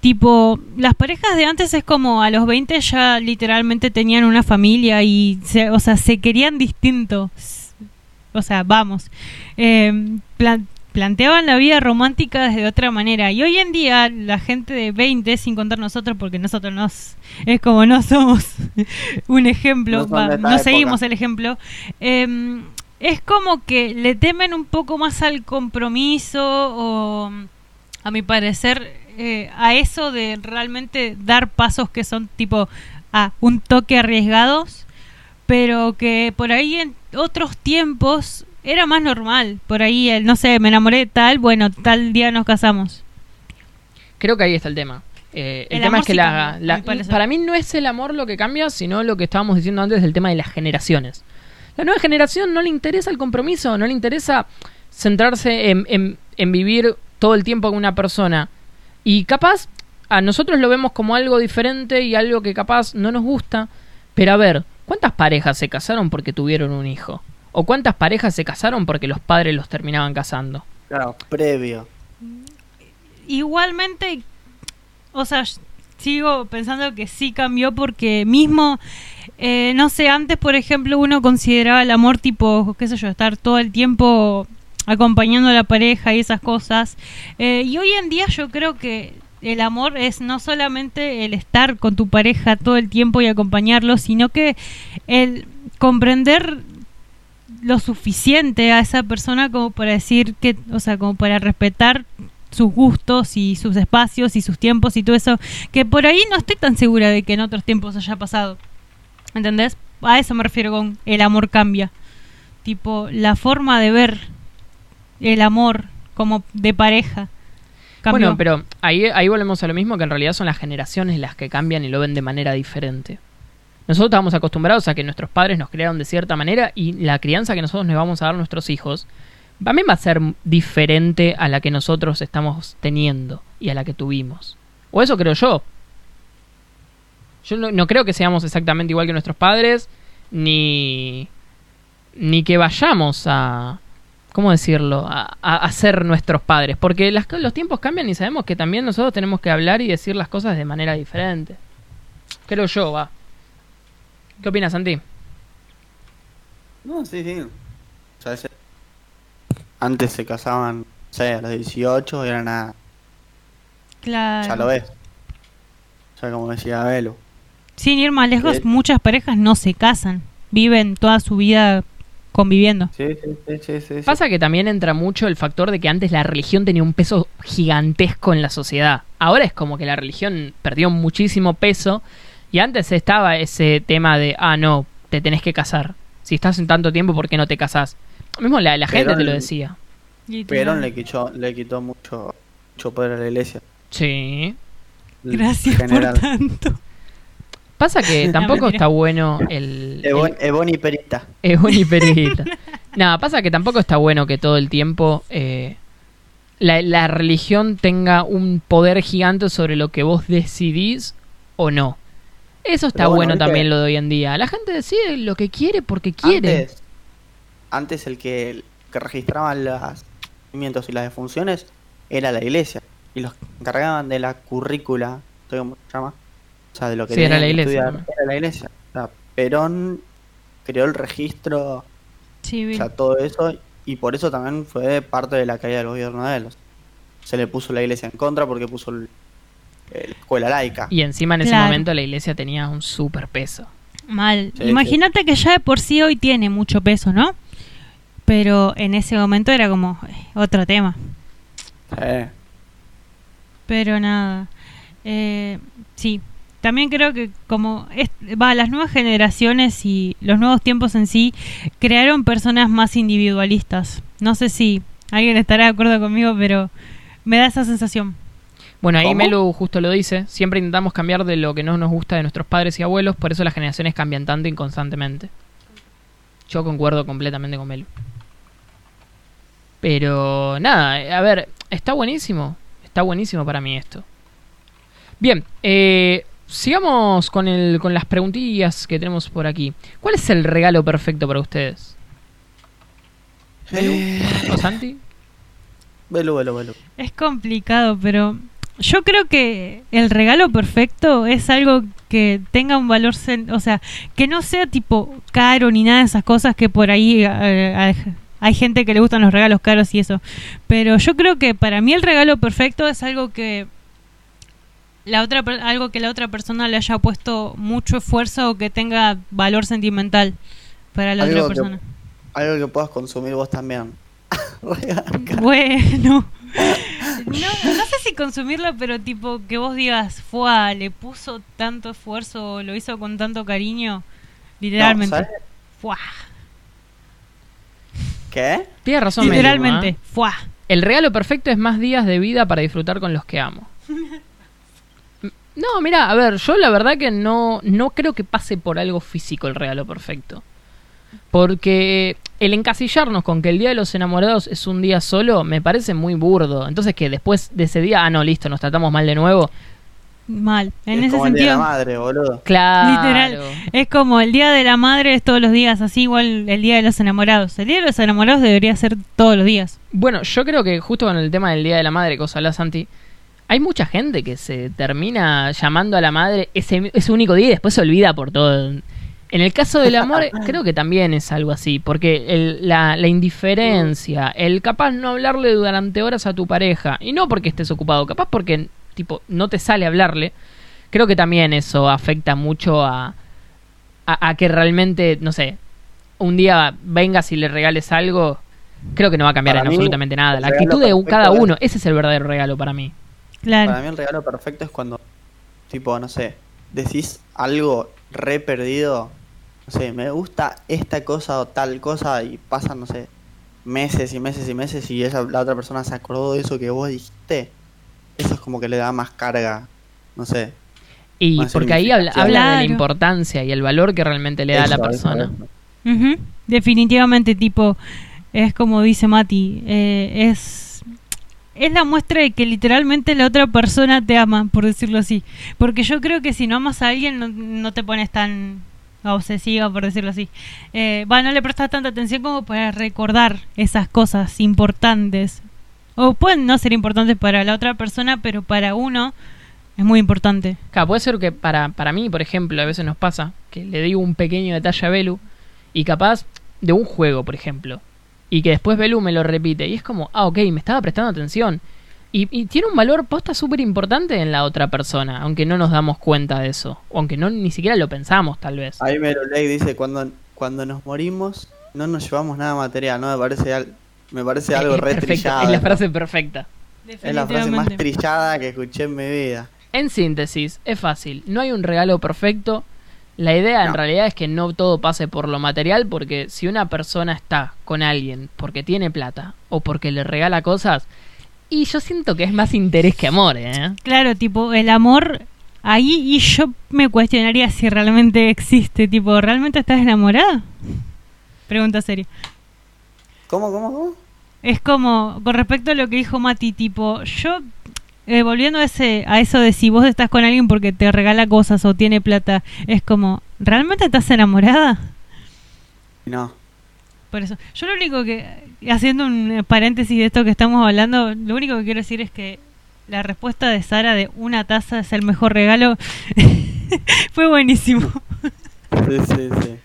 Tipo, las parejas de antes es como a los 20 ya literalmente tenían una familia y, se, o sea, se querían distintos. O sea, vamos. Eh, plan- planteaban la vida romántica desde otra manera. Y hoy en día la gente de 20, sin contar nosotros, porque nosotros nos, es como no somos un ejemplo, No va, seguimos el ejemplo, eh, es como que le temen un poco más al compromiso o, a mi parecer, eh, a eso de realmente dar pasos que son tipo a un toque arriesgados, pero que por ahí en otros tiempos era más normal. Por ahí, el, no sé, me enamoré de tal, bueno, tal día nos casamos. Creo que ahí está el tema. Eh, el, El tema es que sí la, para mí no es el amor lo que cambia, sino lo que estábamos diciendo antes del tema de las generaciones. La nueva generación no le interesa el compromiso, no le interesa centrarse en, en- en vivir todo el tiempo con una persona. Y capaz, a nosotros lo vemos como algo diferente y algo que capaz no nos gusta. Pero a ver, ¿cuántas parejas se casaron porque tuvieron un hijo? ¿O cuántas parejas se casaron porque los padres los terminaban casando? Claro, previo. Igualmente, o sea, sigo pensando que sí cambió porque mismo, eh, no sé, antes, por ejemplo, uno consideraba el amor tipo, qué sé yo, estar todo el tiempo acompañando a la pareja y esas cosas. Eh, y hoy en día yo creo que el amor es no solamente el estar con tu pareja todo el tiempo y acompañarlo, sino que el comprender lo suficiente a esa persona como para decir que, o sea, como para respetar sus gustos y sus espacios y sus tiempos y todo eso, que por ahí no estoy tan segura de que en otros tiempos haya pasado. ¿Entendés? A eso me refiero con el amor cambia. Tipo, la forma de ver el amor como de pareja. Bueno, pero ahí, ahí volvemos a lo mismo, que en realidad son las generaciones las que cambian y lo ven de manera diferente. Nosotros estábamos acostumbrados a que nuestros padres nos criaron de cierta manera y la crianza que nosotros les vamos a dar a nuestros hijos también va a ser diferente a la que nosotros estamos teniendo y a la que tuvimos. O eso creo yo. Yo no, no creo que seamos exactamente igual que nuestros padres, ni, ni que vayamos a, ¿cómo decirlo? A, a, a ser nuestros padres. Porque las, los tiempos cambian y sabemos que también nosotros tenemos que hablar y decir las cosas de manera diferente. Creo yo, va. ¿Qué opinas, Santi? No, sí, sí. O sea, ese- Antes se casaban, no sé, a los 18 y era nada. claro. Ya lo ves. O sea, como decía Belu. Sin ir más lejos, Sí. muchas parejas no se casan, viven toda su vida conviviendo. Sí, sí, sí, sí, sí, sí. Pasa que también entra mucho el factor de que antes la religión tenía un peso gigantesco en la sociedad. Ahora es como que la religión perdió muchísimo peso y antes estaba ese tema de, ah, no, te tenés que casar. Si estás en tanto tiempo, ¿por qué no te casás? Mismo la, la gente Perón- te lo decía. Perón le quitó, le quitó mucho, mucho poder a la iglesia. Sí. Gracias general. por tanto. Pasa que tampoco está bueno el... el- Ebon- Ebony Perita. Es y perita. Nada, pasa que tampoco está bueno que todo el tiempo eh, la, la religión tenga un poder gigante sobre lo que vos decidís o no. Eso está bueno, también lo de hoy en día. La gente decide lo que quiere porque quiere. Antes, antes el que, el que registraba los nacimientos y las defunciones era la iglesia. Y los que encargaban de la currícula, cómo se llama, o sea, de lo que Sí, era la que iglesia estudiar, era la iglesia. O sea, Perón creó el registro, Sí, o sea, todo eso, y por eso también fue parte de la caída del gobierno de él. O sea, se le puso la iglesia en contra porque puso el- el- la escuela laica. Y encima en ese Claro. momento la iglesia tenía un super peso. Mal. Sí, Imagínate que ya de por sí hoy tiene mucho peso, ¿no? Pero en ese momento era como eh, otro tema. Eh, Pero nada. Eh, sí. También creo que como es- va, las nuevas generaciones y los nuevos tiempos en sí crearon personas más individualistas. No sé si alguien estará de acuerdo conmigo, pero me da esa sensación. Bueno, ahí ¿Cómo? Melu justo lo dice. Siempre intentamos cambiar de lo que no nos gusta de nuestros padres y abuelos, por eso las generaciones cambian tanto y constantemente. Yo concuerdo completamente con Melu. Pero nada, a ver, está buenísimo. Está buenísimo para mí esto. Bien, eh, sigamos con, el, con las preguntillas que tenemos por aquí. ¿Cuál es el regalo perfecto para ustedes? Eh, ¿O Santi? velo, velo, velo. Es complicado, pero yo creo que el regalo perfecto es algo que tenga un valor, o sea, que no sea tipo caro ni nada de esas cosas que por ahí eh, hay gente que le gustan los regalos caros y eso. Pero yo creo que para mí el regalo perfecto es algo que la otra algo que la otra persona le haya puesto mucho esfuerzo o que tenga valor sentimental para la Algo otra que- persona. Algo que puedas consumir vos también. Bueno. No, no sé si consumirla, pero tipo que vos digas, fue, le puso tanto esfuerzo, lo hizo con tanto cariño, literalmente. ¿sabes? Fuá. ¿Qué? Tienes razón, Literalmente, ¿ah? fuá. El regalo perfecto es más días de vida para disfrutar con los que amo. No, mira, a ver, yo la verdad que no, no creo que pase por algo físico el regalo perfecto. Porque el encasillarnos con que el Día de los Enamorados es un día solo me parece muy burdo. Entonces que después de ese día, ah, no, listo, nos tratamos mal de nuevo. Mal. En es ese como el día de la sentido, madre, boludo. Claro. literal. Es como el día de la madre es todos los días, así igual el día de los enamorados. El día de los enamorados debería ser todos los días. Bueno, yo creo que justo con el tema del Día de la Madre, que os habla Santi, hay mucha gente que se termina llamando a la madre ese, ese único día y después se olvida por todo. En el caso del amor, creo que también es algo así, porque el- la, la indiferencia, el capaz no hablarle durante horas a tu pareja, y no porque estés ocupado, capaz porque tipo no te sale hablarle, creo que también eso afecta mucho a, a, a que realmente, no sé, un día vengas y le regales algo, creo que no va a cambiar Para en mí, absolutamente nada. La actitud de cada uno, ese es el verdadero regalo para mí. Claro. Para mí el regalo perfecto es cuando, tipo, no sé, decís algo re perdido, no sé, me gusta esta cosa o tal cosa y pasan, no sé, meses y meses y meses y esa, la otra persona se acordó de eso que vos dijiste. Eso es como que le da más carga, no sé. Y porque ahí habla, habla de la importancia y el valor que realmente le da a la persona. Definitivamente, tipo, es como dice Mati, eh, es, es la muestra de que literalmente la otra persona te ama, por decirlo así. Porque yo creo que si no amas a alguien no, te pones tan obsesiva, por decirlo así. Eh, va, no le prestas tanta atención como para recordar esas cosas importantes. O pueden no ser importantes para la otra persona, pero para uno es muy importante. Claro, puede ser que para, para mí, por ejemplo, a veces nos pasa que le digo un pequeño detalle a Belu y capaz de un juego, por ejemplo, y que después Belu me lo repite y es como, ah, ok, me estaba prestando atención. Y, y tiene un valor posta súper importante en la otra persona, aunque no nos damos cuenta de eso, o aunque no ni siquiera lo pensamos, tal vez. Ahí Merolek dice, cuando, cuando nos morimos no nos llevamos nada material, ¿no? Me parece, al- me parece algo es, re perfecto, trillado. es la frase perfecta. Es la frase más trillada que escuché en mi vida. En síntesis, es fácil, no hay un regalo perfecto. La idea en realidad es que no todo pase por lo material, porque si una persona está con alguien porque tiene plata o porque le regala cosas, y yo siento que es más interés que amor, ¿eh? Claro, tipo, el amor ahí y yo me cuestionaría si realmente existe, tipo, ¿realmente estás enamorada? Pregunta seria. ¿Cómo, cómo, cómo? Es como, con respecto a lo que dijo Mati, tipo, yo, eh, volviendo a, ese, a eso de si vos estás con alguien porque te regala cosas o tiene plata, es como, ¿realmente estás enamorada? No. Por eso, yo lo único que, haciendo un paréntesis de esto que estamos hablando, lo único que quiero decir es que la respuesta de Sara de una taza es el mejor regalo fue buenísimo. Sí, sí, sí.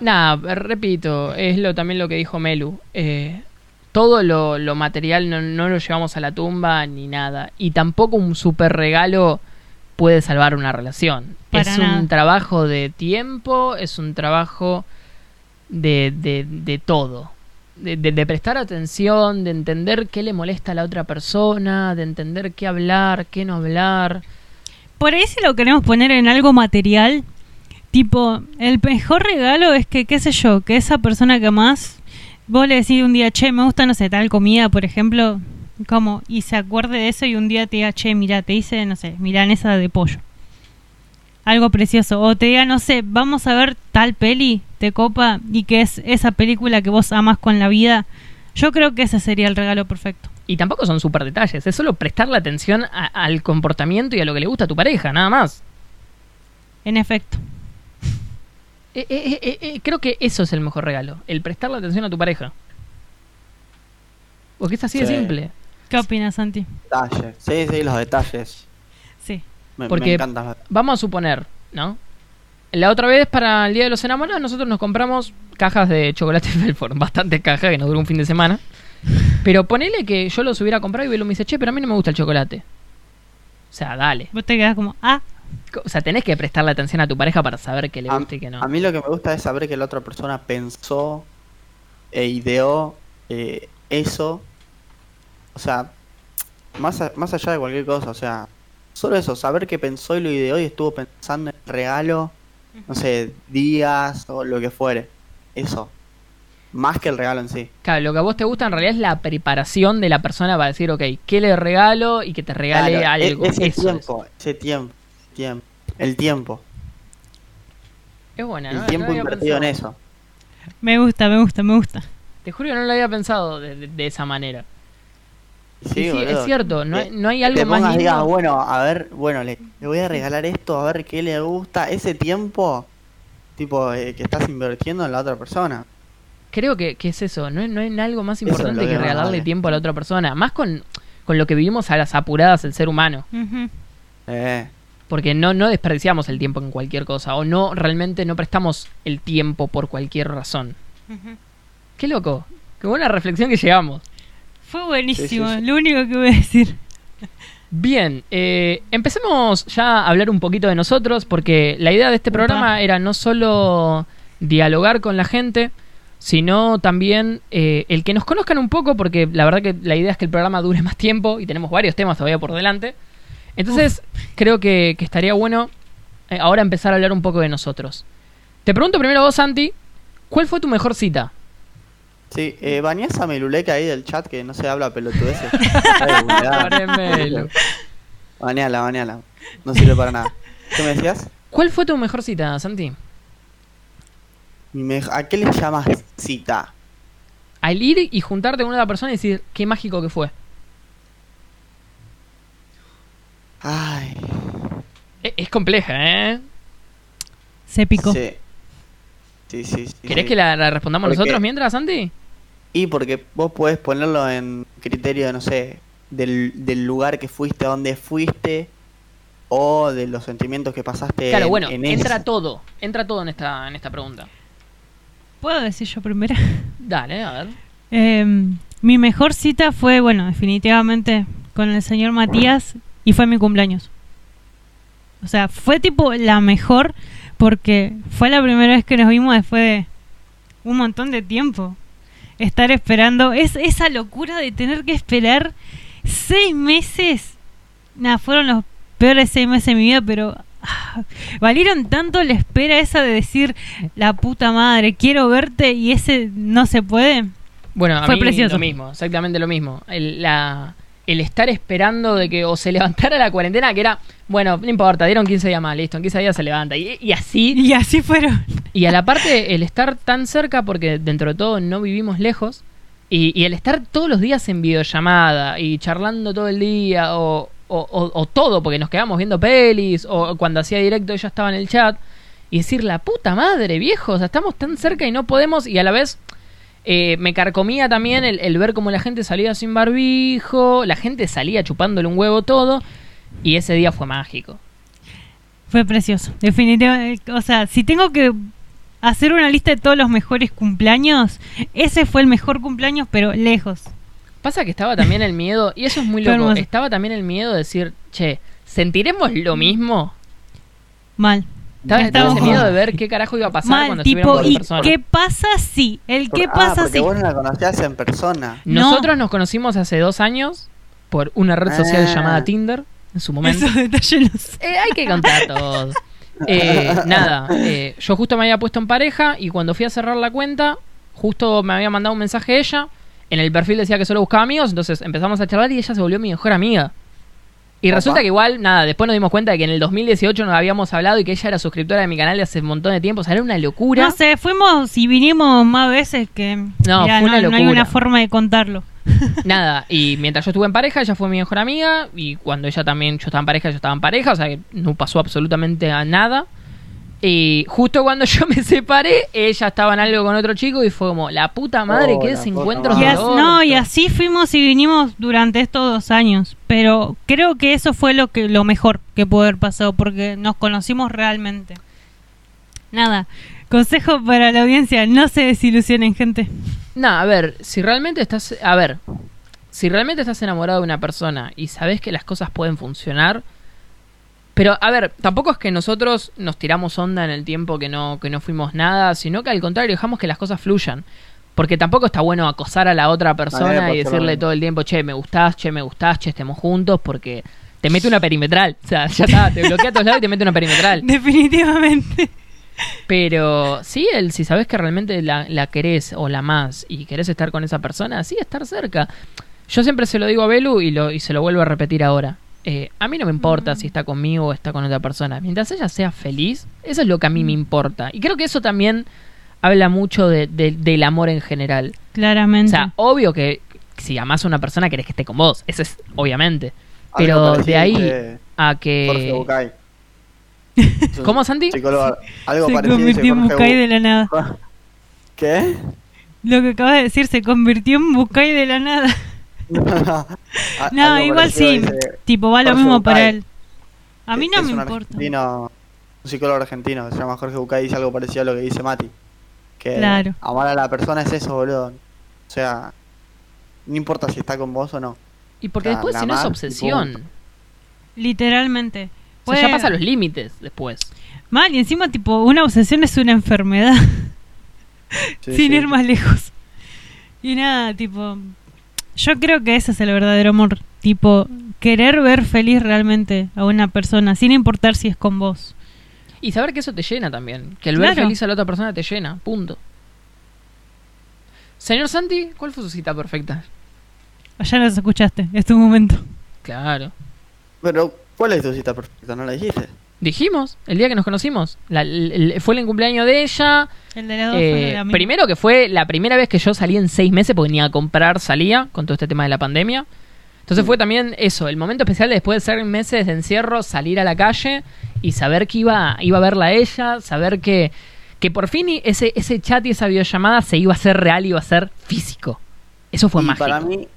Nah, repito, es lo también lo que dijo Melu. eh, todo lo, lo material no, no lo llevamos a la tumba ni nada. Y tampoco un super regalo puede salvar una relación. Para es nada. un trabajo de tiempo, es un trabajo de, de, de todo. De, de- prestar atención, de entender qué le molesta a la otra persona, de entender qué hablar, qué no hablar. Por ahí si lo queremos poner en algo material, tipo, el mejor regalo es que, qué sé yo, que esa persona que amás, vos le decís un día, che, me gusta, no sé, tal comida, por ejemplo, como, y se acuerde de eso y un día te diga, che, mira, te hice, no sé, milanesa de pollo. Algo precioso. O te diga, no sé, vamos a ver tal peli, te copa, y que es esa película que vos amas con la vida. Yo creo que ese sería el regalo perfecto. Y tampoco son súper detalles, es solo prestarle atención a- al comportamiento y a lo que le gusta a tu pareja, nada más. En efecto. Eh, eh, eh, eh, creo que eso es el mejor regalo, el prestarle atención a tu pareja. Porque es así de simple. ¿Qué opinas, Santi? Detalles. Sí, sí, los detalles. Sí. Me, me Porque- encantan Vamos a suponer, ¿no? La otra vez para el Día de los Enamorados nosotros nos compramos cajas de chocolate Belfort, bastantes cajas que nos duró un fin de semana. Pero ponele que yo los hubiera comprado y Belu me dice, che, pero a mí no me gusta el chocolate. O sea, dale. Vos te quedás como, ah, O sea, tenés que prestarle atención a tu pareja para saber qué le A, gusta y qué no. a mí lo que me gusta es saber que la otra persona pensó e ideó eh, eso. O sea, más, a- más allá de cualquier cosa, o sea, solo eso, saber que pensó y lo ideó y estuvo pensando en el regalo, no sé, días o lo que fuere. Eso. Más que el regalo en sí. Claro, lo que a vos te gusta en realidad es la preparación de la persona para decir, ok, ¿qué le regalo? Y que te regale Claro, e- algo. ese Eso es. tiempo, ese tiempo, tiempo, el tiempo, Es buena, ¿no? el tiempo invertido en eso. me gusta, me gusta, me gusta. Te juro que no lo había pensado de, de- de esa manera. Sí, Sí, sí, es cierto, no hay, no hay algo te más lindo. digas, bueno, a ver, bueno, le, le voy a regalar esto, a ver qué le gusta. Ese tiempo, tipo, eh, que estás invirtiendo en la otra persona. Creo que, que es eso, no, hay- no hay algo más importante que regalarle vale. tiempo a la otra persona. Más con, con lo que vivimos a las apuradas el ser humano. Eh, Porque no, no desperdiciamos el tiempo en cualquier cosa. O no, realmente no prestamos el tiempo por cualquier razón. Qué loco. Qué buena reflexión que llegamos. Fue buenísimo, Sí, sí, sí. lo único que voy a decir. Bien, eh, empecemos ya a hablar un poquito de nosotros, porque la idea de este Upa. programa era no solo dialogar con la gente, sino también eh, el que nos conozcan un poco, porque la verdad que la idea es que el programa dure más tiempo y tenemos varios temas todavía por delante. Entonces, creo que, que estaría bueno eh, ahora empezar a hablar un poco de nosotros. Te pregunto primero a vos, Santi, ¿cuál fue tu mejor cita? sí, eh, bañás a Meluleca ahí del chat que no se habla pelotudeces. Baneala, baneala. No sirve para nada. ¿Qué me decías? ¿Cuál fue tu mejor cita, Santi? ¿A qué le llamas cita? Al ir y juntarte con una persona y decir, qué mágico que fue. Ay. Es compleja, ¿eh? Se picó. Sí. Sí, sí, sí. ¿Querés sí. que la, la respondamos Porque- nosotros mientras, Santi? Y porque vos podés ponerlo en criterio, no sé, del, del lugar que fuiste, a dónde fuiste, o de los sentimientos que pasaste Claro, en, bueno, en entra ese. todo. Entra todo en esta, en esta pregunta. ¿Puedo decir yo primero? Dale, a ver. Eh, mi mejor cita fue, bueno, definitivamente con el señor Matías y fue mi cumpleaños. O sea, fue tipo la mejor porque fue la primera vez que nos vimos después de un montón de tiempo. Estar esperando, es esa locura de tener que esperar seis meses. Nada, fueron los peores seis meses de mi vida, pero ah, valieron tanto la espera esa de decir, la puta madre, quiero verte y ese no se puede. Bueno, a Fue mí precioso. lo mismo, exactamente lo mismo. El, la, el estar esperando de que o se levantara la cuarentena, que era, bueno, no importa, dieron 15 días más, listo, en 15 días se levanta. Y, y así, Y así fueron. y a la parte, el estar tan cerca, porque dentro de todo no vivimos lejos, y, y el estar todos los días en videollamada y charlando todo el día, o, o, o- o todo, porque nos quedamos viendo pelis, o cuando hacía directo ella estaba en el chat, y decir, la puta madre, viejo, o sea, estamos tan cerca y no podemos, y a la vez eh, me carcomía también el, el ver cómo la gente salía sin barbijo, la gente salía chupándole un huevo todo, y ese día fue mágico. Fue precioso, definitivamente. O sea, si tengo que hacer una lista de todos los mejores cumpleaños, ese fue el mejor cumpleaños, pero lejos. Pasa que estaba también el miedo, y eso es muy loco, estaba también el miedo de decir, che, ¿sentiremos lo mismo? Mal. Estaba, estaba miedo de ver qué carajo iba a pasar Mal, cuando tipo, ¿y persona. qué pasa si? ¿El qué ah, pasa porque si? vos no la conocías en persona. No. Nosotros nos conocimos hace dos años por una red social Ah. llamada Tinder, en su momento. Esos detalles los sé. Eh, hay que contar todo. Eh, nada, eh, yo justo me había puesto en pareja y cuando fui a cerrar la cuenta, justo me había mandado un mensaje ella. En el perfil decía que solo buscaba amigos, entonces empezamos a charlar y ella se volvió mi mejor amiga. Y Opa. resulta que igual, nada, después nos dimos cuenta de que en el 2018 nos habíamos hablado y que ella era suscriptora de mi canal de hace un montón de tiempo. O sea, era una locura. No sé, fuimos y vinimos más veces que. No, Mirá, fue una no, no hay una forma de contarlo. Nada, y mientras yo estuve en pareja, ella fue mi mejor amiga, y cuando ella también, yo estaba en pareja, yo estaba en pareja, o sea que no pasó absolutamente a nada. Y justo cuando yo me separé, ella estaba en algo con otro chico y fue como, la puta madre, Oh, que Y as- madre. no, y orto". así fuimos y vinimos durante estos dos años. Pero creo que eso fue lo que lo mejor que pudo haber pasado porque nos conocimos realmente. Nada, consejo para la audiencia, no se desilusionen, gente. No, a ver, si realmente estás. A ver, si realmente estás enamorado de una persona y sabes que las cosas pueden funcionar. Pero, a ver, tampoco es que nosotros nos tiramos onda en el tiempo que no, que no fuimos nada, sino que al contrario, dejamos que las cosas fluyan. Porque tampoco está bueno acosar a la otra persona Vale, y decirle todo el tiempo, che, me gustás, che, me gustás, che, estemos juntos, porque te mete una perimetral. O sea, ya está, te bloquea a todos lados y te mete una perimetral. Definitivamente. Pero sí, el, si sabes que realmente la, la querés o la más y querés estar con esa persona, sí, estar cerca. Yo siempre se lo digo a Belu y, lo, y se lo vuelvo a repetir ahora. Eh, a mí no me importa si está conmigo o está con otra persona. Mientras ella sea feliz, eso es lo que a mí me importa. Y creo que eso también habla mucho de- de- del amor en general. O Claramente. sea, obvio que si amás a una persona querés que esté con vos. Eso es obviamente. Pero de ahí a que... ¿Cómo, Santi? psicólogo- algo se convirtió en Bucay Bu- de la nada. ¿Qué? Lo que acabas de decir se convirtió en Bucay de la nada. A- No, igual sí. tipo, va lo Jorge mismo para él. A mí no es me un importa. argentino, un psicólogo argentino, se llama Jorge Bucay, dice algo parecido a lo que dice Mati. Que Claro. amar a la persona es eso, boludo. O sea, no importa si está con vos o no. Y porque La- después la si no es obsesión. Literalmente. O sea, ya pasa los límites después. Mal, y encima, tipo, una obsesión es una enfermedad. Sí, sin sí. ir más lejos. Y nada, tipo. Yo creo que ese es el verdadero amor. Tipo, querer ver feliz realmente a una persona, sin importar si es con vos. Y saber que eso te llena también. Que el ver feliz a la otra persona te llena. Punto. Señor Santi, ¿cuál fue su cita perfecta? Ya nos escuchaste, es tu momento. Claro. Pero, ¿cuál es tu cita perfecta? ¿No la dijiste? Dijimos, el día que nos conocimos. La- el- el- fue el cumpleaños de ella. El de la dos Eh, fue la misma. primero que fue la primera vez que yo salí en seis meses porque ni a comprar salía con todo este tema de la pandemia. Entonces fue también eso, el momento especial de después de seis meses de encierro, salir a la calle y saber que iba, iba a verla a ella, saber que, que por fin ese, ese chat y esa videollamada se iba a hacer real, iba a ser físico. Eso fue y mágico. para mí,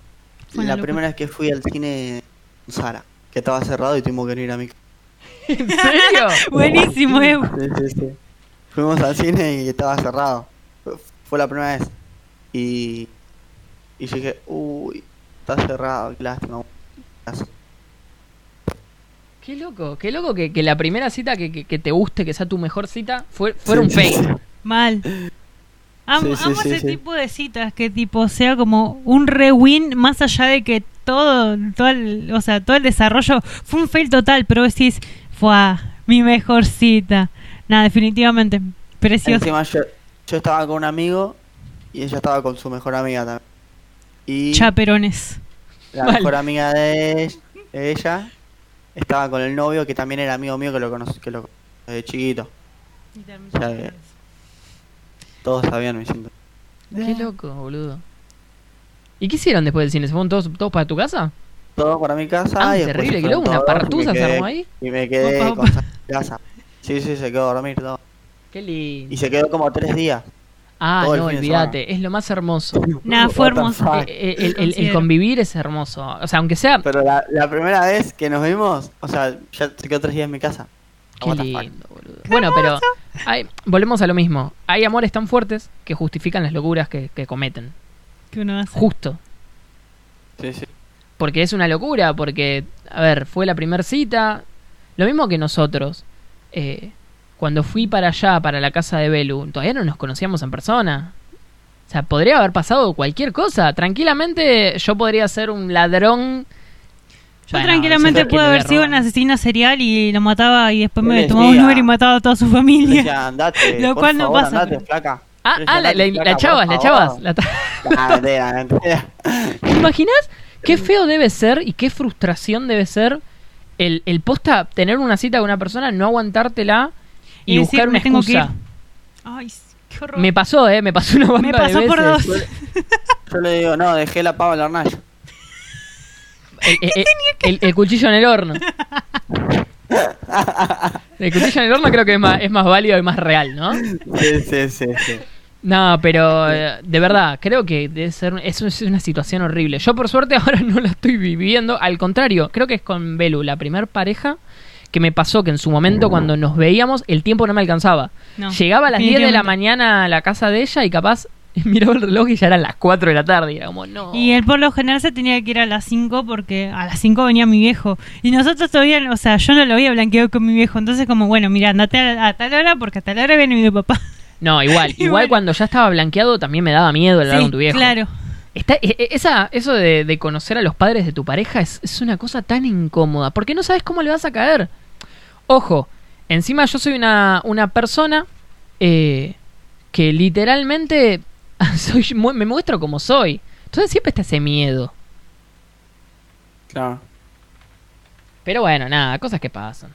Fue una la locura. primera vez que fui al cine Sara, que estaba cerrado y tuvimos que ir a mi casa. ¿En serio? Buenísimo, Ew. Sí, sí, sí. Fuimos al cine y estaba cerrado. Fue, la primera vez. Y, y dije, uy, está cerrado, qué lástima. Qué loco, qué loco que, que la primera cita que, que- que te guste, que sea tu mejor cita, fue, fuera un fake. sí. Mal. Sí, sí, amo sí, ese sí. tipo de citas que tipo sea como un re-win más allá de que todo, todo el, o sea, todo el desarrollo fue un fail total, pero decís, fue mi mejor cita. Nada, definitivamente. Precioso. Encima yo, yo estaba con un amigo y ella estaba con su mejor amiga también. Y Chaperones. la mejor amiga de, de ella estaba con el novio que también era amigo mío que lo conocí que lo conocí desde chiquito. O sea, que todos sabían, me siento. Qué loco, boludo. ¿Y qué hicieron después del cine? ¿Se fueron todos, todos para tu casa? Todo para mi casa. Ah, y terrible, que luego una partusa se quedé- armó ahí. Y me quedé Opa, con opa. Casa. Sí, sí, se quedó a dormir todo. Qué lindo. Y se quedó como tres días. Ah, todo no, olvídate, es lo más hermoso. Nah, fue hermoso. Eh, eh, el, el- convivir es hermoso. O sea, aunque sea... Pero la, la primera vez que nos vimos, o sea, ya se quedó tres días en mi casa. Qué lindo, boludo. Bueno, pero hay- volvemos a lo mismo. Hay amores tan fuertes que justifican las locuras que, que cometen. Que uno hace. Justo. Sí, sí. Porque es una locura, porque, a ver, fue la primera cita. Lo mismo que nosotros. Eh, cuando fui para allá, para la casa de Belu, todavía no nos conocíamos en persona. O sea, podría haber pasado cualquier cosa. Tranquilamente yo podría ser un ladrón. Yo Bueno, tranquilamente pude haber sido una asesina serial y lo mataba y después me tomaba un Uber y mataba a toda su familia. decía, andate. Lo cual no pasa, Andate, flaca. Ah, ah la, la, la por echabas, la mentira. ¿Te imaginas? Qué feo debe ser y qué frustración debe ser el, el posta tener una cita con una persona, no aguantártela y, Y buscar decir, una "Me tengo que excusa. ir". Ay, qué horror. Me pasó, eh, me pasó una banda Me pasó de por veces. dos. Yo le digo, no, dejé la pava en la hornalla. El, el- el- el cuchillo en el horno. El cuchillo en el horno creo que es más, es más válido y más real, ¿no? Sí, sí, sí, sí. No, pero eh, de verdad, creo que debe ser, es, es una situación horrible. Yo por suerte ahora no la estoy viviendo. Al contrario, creo que es con Belu, la primer pareja que me pasó que en su momento cuando nos veíamos el tiempo no me alcanzaba. No, Llegaba a las 10 de la mañana a la casa de ella y capaz miraba el reloj y ya eran las 4 de la tarde. Y era como, no. Y él por lo general se tenía que ir a las 5 porque a las 5 venía mi viejo. Y nosotros todavía, o sea, yo no lo había blanqueado con mi viejo. Entonces como, bueno, mira, andate a, a tal hora porque a tal hora viene mi papá. No, igual. Y igual bueno. cuando ya estaba blanqueado también me daba miedo hablar Sí, con tu viejo. claro. Está, e- e- esa, eso de, de conocer a los padres de tu pareja es, es una cosa tan incómoda, porque no sabes cómo le vas a caer. Ojo, encima yo soy una, una persona eh, que literalmente soy, me muestro como soy. Entonces siempre está ese miedo. Claro. Pero bueno, nada, cosas que pasan.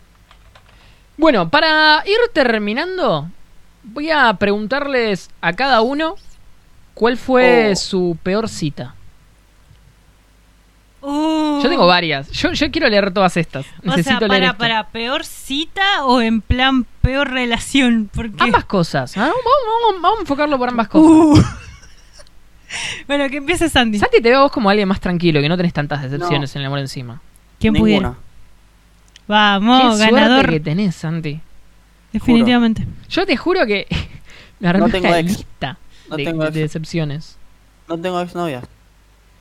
Bueno, para ir terminando, voy a preguntarles a cada uno cuál fue Oh. su peor cita. Uh. Yo tengo varias. Yo, yo quiero leer todas estas. O sea, Necesito para, para peor cita o en plan peor relación. Porque... Ambas cosas. Ah, Vamos, vamos- vamos a enfocarlo por ambas cosas. Uh. bueno, que empiece Sandy. Santi, te veo vos como alguien más tranquilo, que no tenés tantas decepciones en el amor encima. ¿Quién pudiera? Ninguna. Vamos, Qué ganador. suerte que tenés, Santi. Definitivamente. Yo te juro que me armé No tengo una ex. lista No de, tengo de ex. decepciones. No tengo exnovias.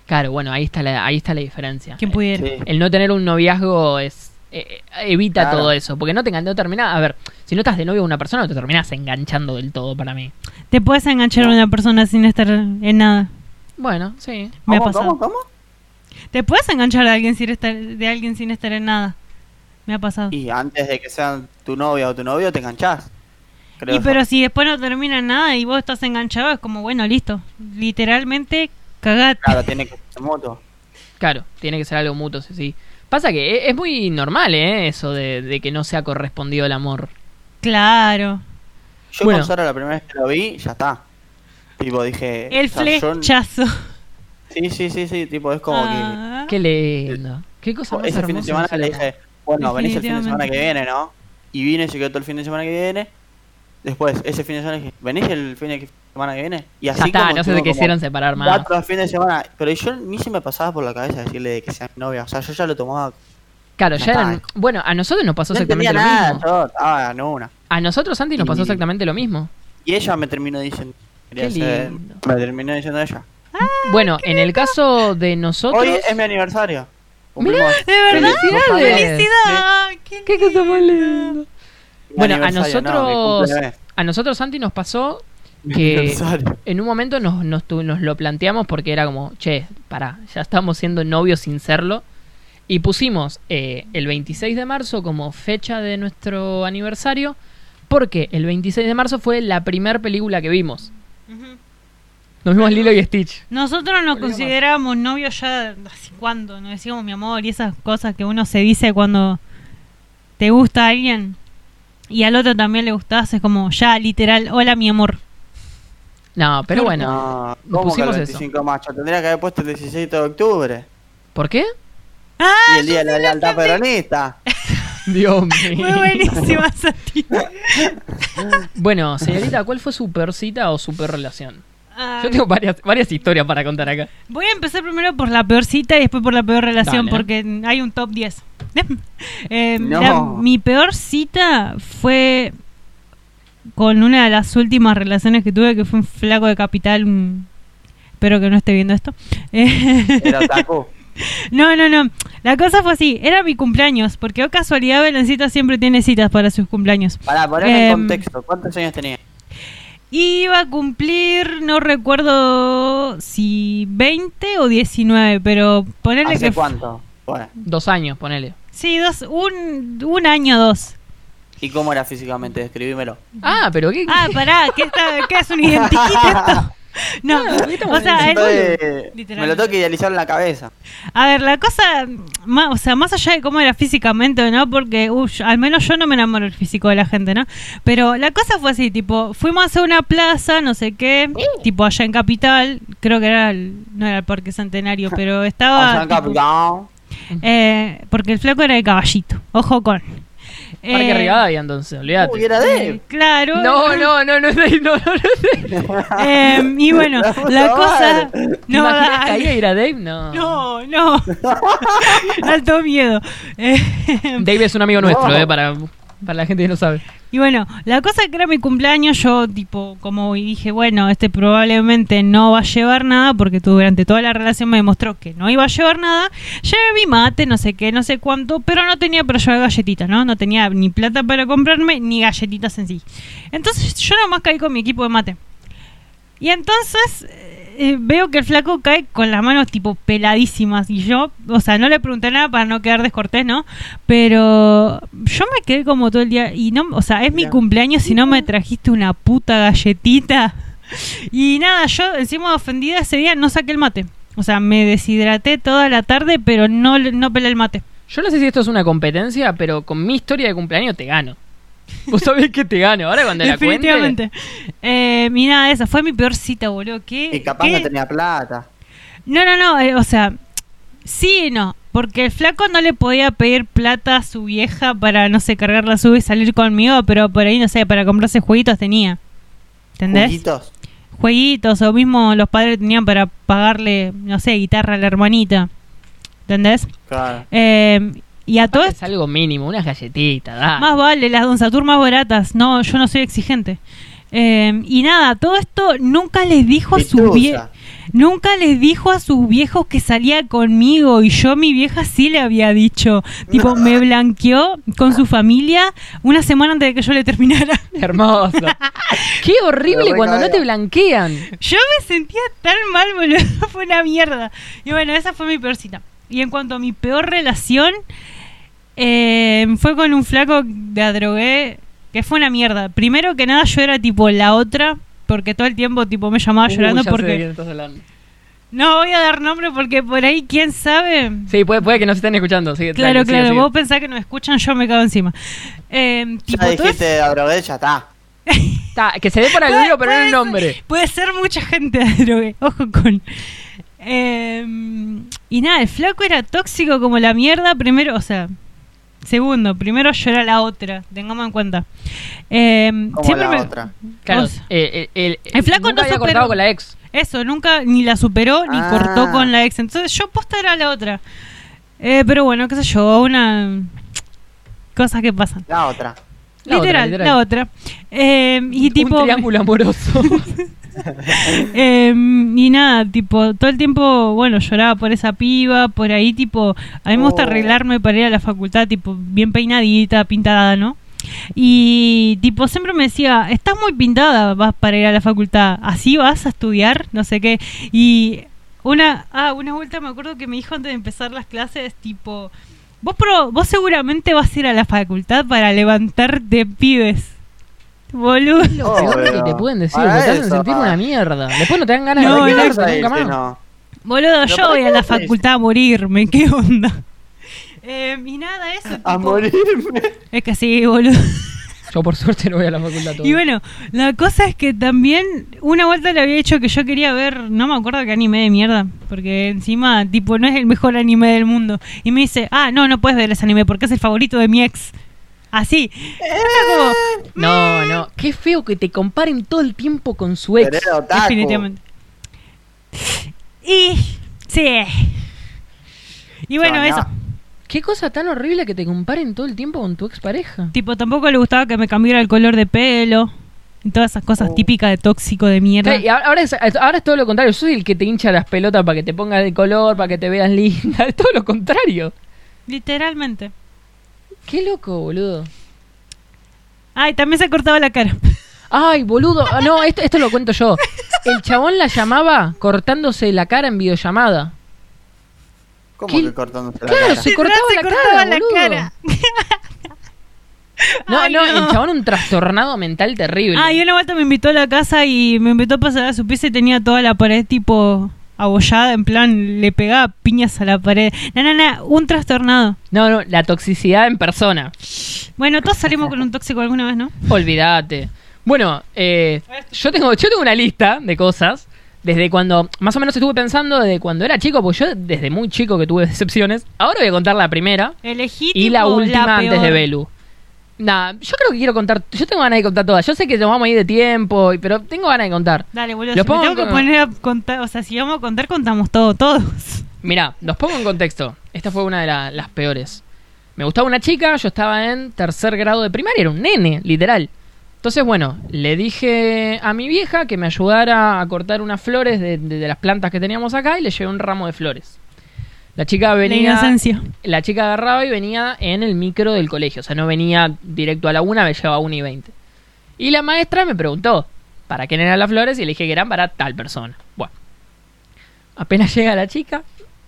Claro, bueno, ahí está la, ahí está la diferencia. ¿Quién pudiera? Sí. El no tener un noviazgo es eh, eh, evita Claro. todo eso, porque no te no termina, a ver, si no estás de novio con una persona no te terminas enganchando del todo para mí. Te puedes enganchar a una persona sin estar en nada. Bueno, sí. Me ha ¿Cómo, pasado. ¿Cómo? ¿Cómo? Te puedes enganchar a alguien sin estar, de alguien sin estar en nada. Me ha pasado. Y, Y antes de que sean tu novia o tu novio, te enganchás. Creo yo. pero si después no termina nada y vos estás enganchado, es como, bueno, listo. Literalmente, cagate. Claro, tiene que ser mutuo. Claro, tiene que ser algo mutuo, sí, sí. Pasa que e- es muy normal, ¿eh? Eso de, de que no sea correspondido el amor. Claro. Yo Bueno. con Sara la primera vez que lo vi, ya está. Tipo, dije... El flechazo. Sí, sí, sí, sí. Tipo, es como Ah. Qué lindo. Qué cosa que... más Ese fin de semana le dije, bueno, venís el fin de semana que viene, ¿no? Y vine, se quedó todo el fin de semana que viene. Después, ese fin de semana dije, ¿venís el fin de semana que viene? Y así Ya está, como no te como quisieron separar más. Cuatro fines de semana. Pero yo ni se me pasaba por la cabeza decirle de que sea mi novia. O sea, yo ya lo tomaba. Claro, Ya eran... Bueno, a nosotros nos pasó No exactamente lo nada, mismo. yo estaba en una. A nosotros, Santi, nos pasó exactamente lo mismo. Y ella me terminó diciendo. Qué ser- lindo. Me terminó diciendo ella. Bueno, en el caso de nosotros... Hoy es mi aniversario. Mirá, Cumplimos- ¿De verdad? ¡Felicidades! ¡Felicidad! ¡Qué, Qué cosa más linda. Bueno, a no, nosotros... A nosotros, Santi, nos pasó que en un momento nos, nos, nos lo planteamos porque era como, che, pará, ya estamos siendo novios sin serlo. Y pusimos eh, el 26 de marzo como fecha de nuestro aniversario porque el 26 de marzo fue la primera película que vimos. Ujú. Nos vimos Lilo y Stitch. Nosotros nos Volvemos. considerábamos novios ya hace cuándo, nos decíamos mi amor y esas cosas que uno se dice cuando te gusta alguien y al otro también le gustás, es como ya literal, hola mi amor. No, pero bueno. No, ¿cómo que pusimos el eso. 25 macho? Tendría que haber puesto el 17 de octubre. ¿Por qué? ¡Ah! y el día de la lealtad peronista. Dios mío. Muy buenísima Santi. Bueno, señorita, ¿cuál fue su peor cita o su peor relación? Ah, Yo tengo varias, varias historias para contar acá. Voy a empezar primero por la peor cita y después por la peor relación, Dale. porque hay un top 10. Eh, No. la- mi peor cita fue con una de las últimas relaciones que tuve, que fue un flaco de capital. un- Espero que no esté viendo esto. Eh, Era no, no, no. La cosa fue así. Era mi cumpleaños, porque oh casualidad Belencita siempre tiene citas para sus cumpleaños. Pará, poneme en Em, contexto. ¿Cuántos años tenía? Iba a cumplir, no recuerdo si 20 o 19, pero ponerle ¿Hace que... cuánto? Bueno, Dos años, ponele. Sí, dos, un, un año, dos. ¿y cómo era físicamente? Describímelo. Ah, pero qué. Ah, pará, ¿qué, está, qué es un identikit esto? No, o sea, me lo tengo que idealizar en la cabeza. a ver, la cosa, ma- o sea, más allá de cómo era físicamente, ¿no? Porque, yo- al menos yo no me enamoro del físico de la gente, ¿no? Pero la cosa fue así, tipo, fuimos a una plaza, no sé qué, tipo allá en Capital, creo que era, el- no era el Parque Centenario, pero estaba... Allá en tipo, Capitán. eh, porque el flaco era de caballito, ojo con... Parque Eh, Rivadavia, entonces, olvídate. Uy, era de él. Claro. No, no, no, no es de no, no, no ahí. Eh, y bueno, La cosa... ¿Te No, imaginas que ahí ir a Dave? No. No, no. Alto miedo. Eh, Dave es un amigo nuestro, No. eh, para, para la gente que no sabe. Y bueno, la cosa que era mi cumpleaños, yo tipo, como dije, bueno, este probablemente no va a llevar nada, porque durante toda la relación me demostró que no iba a llevar nada. Llevé mi mate, no sé qué, no sé cuánto, pero no tenía para llevar galletitas, ¿no? No tenía ni plata para comprarme, ni galletitas en sí. Entonces yo nomás caí con mi equipo de mate. Y entonces eh, veo que el flaco cae con las manos tipo peladísimas y yo, o sea, no le pregunté nada para no quedar descortés, ¿no? Pero yo me quedé como todo el día y no, o sea, es mi cumpleaños si no me trajiste una puta galletita. Y nada, yo encima ofendida ese día no saqué el mate. O sea, me deshidraté toda la tarde, pero no, no pelé el mate. Yo no sé si esto es una competencia, pero con mi historia de cumpleaños te gano. Vos sabés que te gano. Ahora cuando la cuente... Definitivamente. Eh, y nada, esa fue mi peor cita, boludo. ¿Qué, Y capaz qué- no tenía plata. No, no, no, eh, o sea, sí y no. Porque el flaco no le podía pedir plata a su vieja para, no sé, cargar la sub y salir conmigo, pero por ahí, no sé, para comprarse jueguitos tenía. ¿Entendés? Juguitos. Jueguitos, o mismo los padres tenían para pagarle, no sé, guitarra a la hermanita. ¿Entendés? Claro. Eh, y a todo Es algo mínimo, unas galletitas, da. más vale, las Don Satur más baratas. No, yo no soy exigente. Eh, y nada, todo esto nunca les dijo a su vie Pitusa. Nunca les dijo a sus viejos que salía conmigo y yo a mi vieja sí le había dicho. Tipo, me blanqueó con su familia una semana antes de que yo le terminara. Hermoso. Qué horrible cuando no te blanquean. Yo me sentía tan mal, boludo. Fue una mierda. Y bueno, esa fue mi peor cita. Y en cuanto a mi peor relación, eh, fue con un flaco de drogué que fue una mierda. Primero que nada, yo era tipo la otra. Porque todo el tiempo tipo me llamaba Uh, llorando porque... No voy a dar nombre porque por ahí, quién sabe... Sí, puede, puede que nos estén escuchando. Sigue, Claro, dale, claro, sigue. vos pensás que nos escuchan, yo me cago encima. Eh, tipo, Ya dijiste es- a drogué, ya está. Ta, que se dé para el video, pero no el nombre. Puede ser mucha gente de drogue, ojo con. Eh, y nada, el flaco era tóxico como la mierda, primero, o sea, segundo, primero yo era la otra, tengamos en cuenta. Eh, Como la me- otra. Claro, o sea, eh, eh, el, el flaco nunca no había superó. cortado con la ex. Eso, nunca ni la superó ni Ah. cortó con la ex. Entonces yo posta era la otra. Eh, pero bueno, qué sé yo, una. Cosas que pasan. La otra. La otra, literal, la otra. Eh, y tipo. Un triángulo amoroso. Eh, y nada, tipo, todo el tiempo, bueno, lloraba por esa piba, por ahí, tipo, a mí me gusta Oh. arreglarme para ir a la facultad, tipo, bien peinadita, pintada, ¿no? Y, tipo, siempre me decía, estás muy pintada, vas para ir a la facultad, así vas a estudiar, no sé qué. Y una, ah, una vuelta me acuerdo que me dijo antes de empezar las clases, tipo, vos, pro, vos seguramente vas a ir a la facultad para levantarte pibes. Boludo. Lo Oh, que te pueden decir, te hacen sentir pa. una mierda. Después no te dan ganas No, de ¿Para qué no, vas retirarte a ir nunca más. no? Boludo, yo ¿para voy a la a facultad a morirme, ¿qué onda? Eh, y nada, eso. A tipo- morirme. Es que sí, boludo. Yo por suerte no voy a la facultad Y todavía. bueno, la cosa es que también una vuelta le había dicho que yo quería ver, no me acuerdo qué anime de mierda, porque encima, tipo, no es el mejor anime del mundo. Y me dice, ah, no, no puedes ver ese anime porque es el favorito de mi ex. Así. Era como, No, no. Qué feo que te comparen todo el tiempo con su ex. Definitivamente. Y, sí. Y bueno, No, no. eso. Qué cosa tan horrible que te comparen todo el tiempo con tu expareja. Tipo, tampoco le gustaba que me cambiara el color de pelo. Y todas esas cosas Oh. típicas de tóxico de mierda. Sí, y ahora es, ahora es todo lo contrario. Yo soy el que te hincha las pelotas para que te pongas de color, para que te veas linda. Es todo lo contrario. Literalmente. Qué loco, boludo. Ay, también se cortaba la cara. Ay, boludo. Ah, no, esto, esto lo cuento yo. El chabón la llamaba cortándose la cara en videollamada. ¿Cómo ¿Qué? que cortándose la Claro, cara? se cortaba Se la cortaba cara, la boludo. cara. No, Ay, no, no. el chabón un trastornado mental terrible. Ah, y una vuelta me invitó a la casa y me invitó a pasar a su pieza y tenía toda la pared tipo abollada, en plan, le pegaba piñas a la pared. No, no, no, un trastornado. No, no, la toxicidad en persona. Bueno, todos salimos con un tóxico alguna vez, ¿no? Olvídate. Bueno, eh, yo tengo yo tengo una lista de cosas desde cuando más o menos estuve pensando desde cuando era chico, porque yo desde muy chico que tuve decepciones. Ahora voy a contar la primera Elegí y la última antes peor. de Belu. Nah, yo creo que quiero contar, yo tengo ganas de contar todas. Yo sé que nos vamos a ir de tiempo, pero tengo ganas de contar. Dale, boludo. Si me pongo tengo que poner a contar, o sea, si vamos a contar, contamos todo, todos. Mira, los pongo en contexto. Esta fue una de la- las peores. Me gustaba una chica, yo estaba en tercer grado de primaria, era un nene, literal. Entonces, bueno, le dije a mi vieja que me ayudara a cortar unas flores de, de- de las plantas que teníamos acá y le llevé un ramo de flores. La chica La venía. inocencia. La chica agarraba y venía en el micro del colegio. O sea, no venía directo a la una, me llevaba a una y veinte. Y la maestra me preguntó para quién eran las flores y le dije que eran para tal persona. Bueno, apenas llega la chica,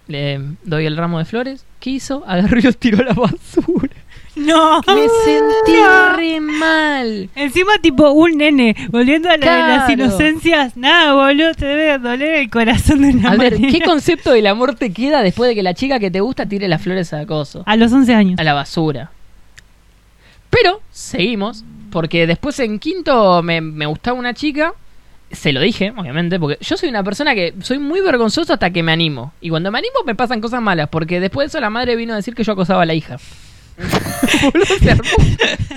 le doy el ramo de flores. ¿Qué hizo? Agarró y los tiró a la basura. No. Me sentí No. re mal. Encima, tipo, un nene, volviendo a la de las inocencias. Nada, boludo, te debe doler el corazón de una A ver. ¿qué concepto del amor te queda después de que la chica que te gusta tire las flores a acoso? A los 11 años. a la basura. Pero seguimos, porque después en quinto me, me gustaba una chica, se lo dije, obviamente, porque yo soy una persona que soy muy vergonzoso hasta que me animo. Y cuando me animo me pasan cosas malas, porque después de eso la madre vino a decir que yo acosaba a la hija.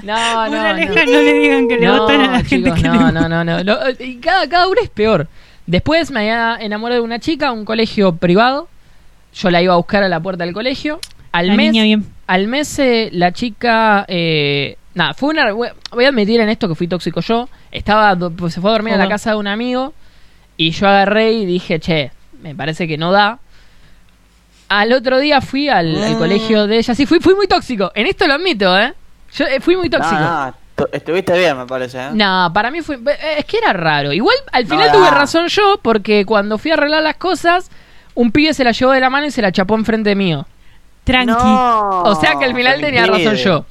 No, no, no. no le digan que le No, votan a la gente chicos, que no, no, no, no, no. Y cada, cada uno es peor. Después me había enamorado de una chica, un colegio privado. Yo la iba a buscar a la puerta del colegio. Al La mes, niña bien. al mes eh, la chica eh, nada fue una voy a admitir en esto que fui tóxico yo estaba pues, se fue a dormir a la casa de un amigo y yo agarré y dije che me parece que no da al otro día fui al, al Mm. colegio de ella sí fui fui muy tóxico en esto lo admito eh yo eh, fui muy tóxico No, no, tu- estuviste bien, me parece. ¿eh? no, para mí fue. Es que era raro. Igual al final tuve razón yo, porque cuando fui a arreglar las cosas, un pibe se la llevó de la mano y se la chapó enfrente mío. Tranqui. No, O sea que al final tenía razón yo.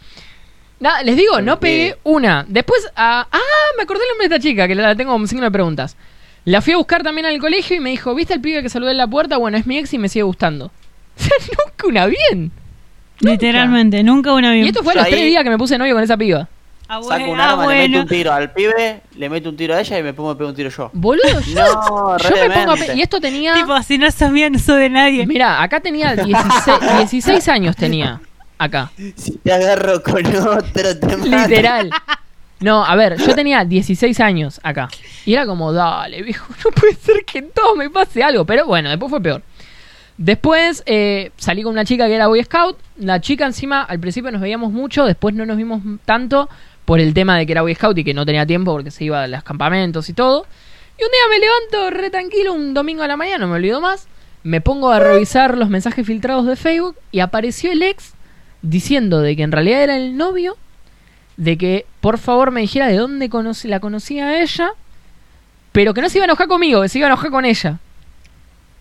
Nada, les digo, no pegué una. Después, ah, ah, me acordé el nombre de esta chica, que la tengo como signo de preguntas. La fui a buscar también al colegio y me dijo, ¿viste el pibe que saludé en la puerta? Bueno, es mi ex y me sigue gustando. O sea, nunca una bien. Literalmente, nunca una bien. Y esto fue a los tres ahí- días que me puse novio con esa piba. Ah, Saco bueno, un ah, arma, le meto un tiro al pibe, le meto un tiro a ella y me pongo a pegar un tiro yo. Boludo, yo, No, yo me pongo a realmente. pe- Y esto tenía... Tipo, si no sos no sos de nadie. Mira, acá tenía 16, 16 años tenía. Acá. Si te agarro con otro, te mato. Literal. No, a ver, yo tenía 16 años acá. Y era como, dale, viejo, no puede ser que en todo me pase algo. Pero bueno, después fue peor. Después eh, salí con una chica que era Boy Scout. La chica encima, al principio nos veíamos mucho, después no nos vimos tanto por el tema de que era Boy Scout y que no tenía tiempo porque se iba a los campamentos y todo. Y un día me levanto re tranquilo, un domingo a la mañana, no me olvido más. Me pongo a revisar los mensajes filtrados de Facebook y apareció el ex diciendo de que en realidad era el novio, de que por favor me dijera de dónde la conocía a ella, pero que no se iba a enojar conmigo, que se iba a enojar con ella.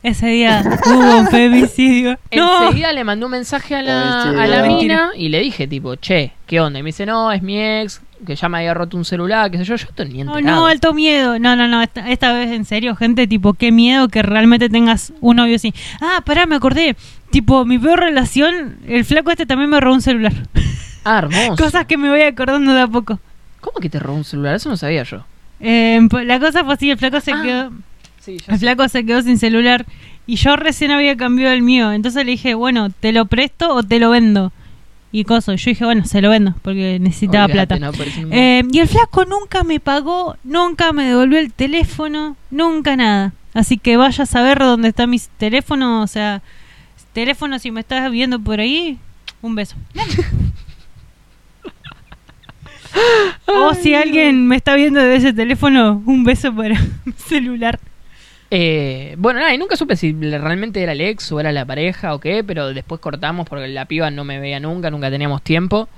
Ese día hubo un femicidio. No. Enseguida le mandó un mensaje a la, Ay, sí, a la no. mina y le dije, tipo, che, ¿qué onda? Y me dice, no, es mi ex, que ya me había roto un celular, qué sé yo, yo estoy ni No, enterado. no, alto miedo. No, no, no. Esta, esta vez en serio, gente, tipo, qué miedo que realmente tengas un novio así. Ah, pará, me acordé. Tipo, mi peor relación, el flaco este también me robó un celular. Ah, hermoso. Cosas que me voy acordando de a poco. ¿Cómo que te robó un celular? Eso no sabía yo. Eh, la cosa fue así, el flaco se Ah, quedó. Sí, El flaco se quedó sin celular y yo recién había cambiado el mío. Entonces le dije, bueno, ¿te lo presto o te lo vendo? Y coso, yo dije, bueno, se lo vendo porque necesitaba plata. Eh, y el flaco nunca me pagó, nunca me devolvió el teléfono, nunca nada. Así que vaya a saber dónde está mi teléfono, o sea, teléfono si me estás viendo por ahí, un beso. o si alguien me está viendo de ese teléfono, un beso para mi celular. Eh, bueno, nada, y nunca supe si realmente era el ex o era la pareja o qué, pero después cortamos porque la piba no me veía nunca, nunca teníamos tiempo.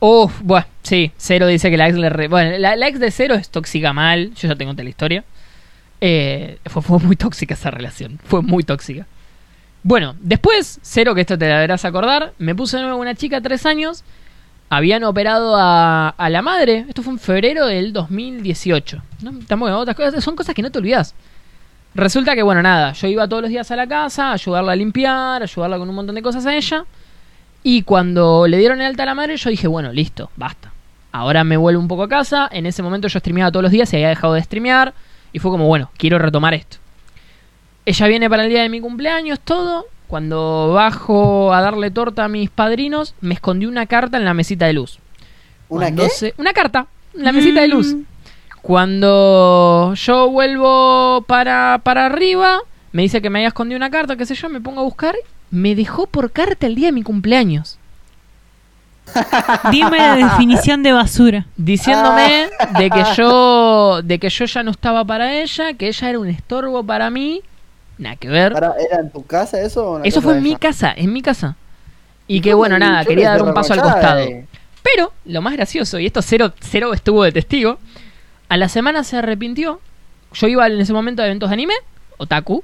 Uf, bueno, sí, Cero dice que la ex le re- Bueno, la, ex de Cero es tóxica mal, yo ya tengo toda la historia. Eh, fue, muy tóxica esa relación, fue muy tóxica. Bueno, después, Cero, que esto te la deberás acordar, me puse de nuevo una chica tres años habían operado a, a la madre. Esto fue en febrero del 2018. ¿no? En otras cosas, son cosas que no te olvidas. Resulta que, bueno, nada, yo iba todos los días a la casa a ayudarla a limpiar, ayudarla con un montón de cosas a ella. Y cuando le dieron el alta a la madre, yo dije, bueno, listo, basta. Ahora me vuelvo un poco a casa. En ese momento yo streameaba todos los días, se había dejado de streamear. Y fue como, bueno, quiero retomar esto. Ella viene para el día de mi cumpleaños, todo. Cuando bajo a darle torta a mis padrinos, me escondí una carta en la mesita de luz. ¿Una Cuando qué? se- Una carta, en la mesita de luz. Cuando yo vuelvo para, para arriba, me dice que me había escondido una carta, qué sé yo, me pongo a buscar. Me dejó por carta el día de mi cumpleaños. Dime la definición de basura. Diciéndome de que yo de que yo ya no estaba para ella, que ella era un estorbo para mí. Nada que ver. ¿Era en tu casa eso? o Eso fue en mi casa, en mi casa. Y Yo que bueno, nada, quería dar un paso al costado. Pero lo más gracioso, y esto cero, cero estuvo de testigo, a la semana se arrepintió. Yo iba en ese momento a eventos de anime, otaku,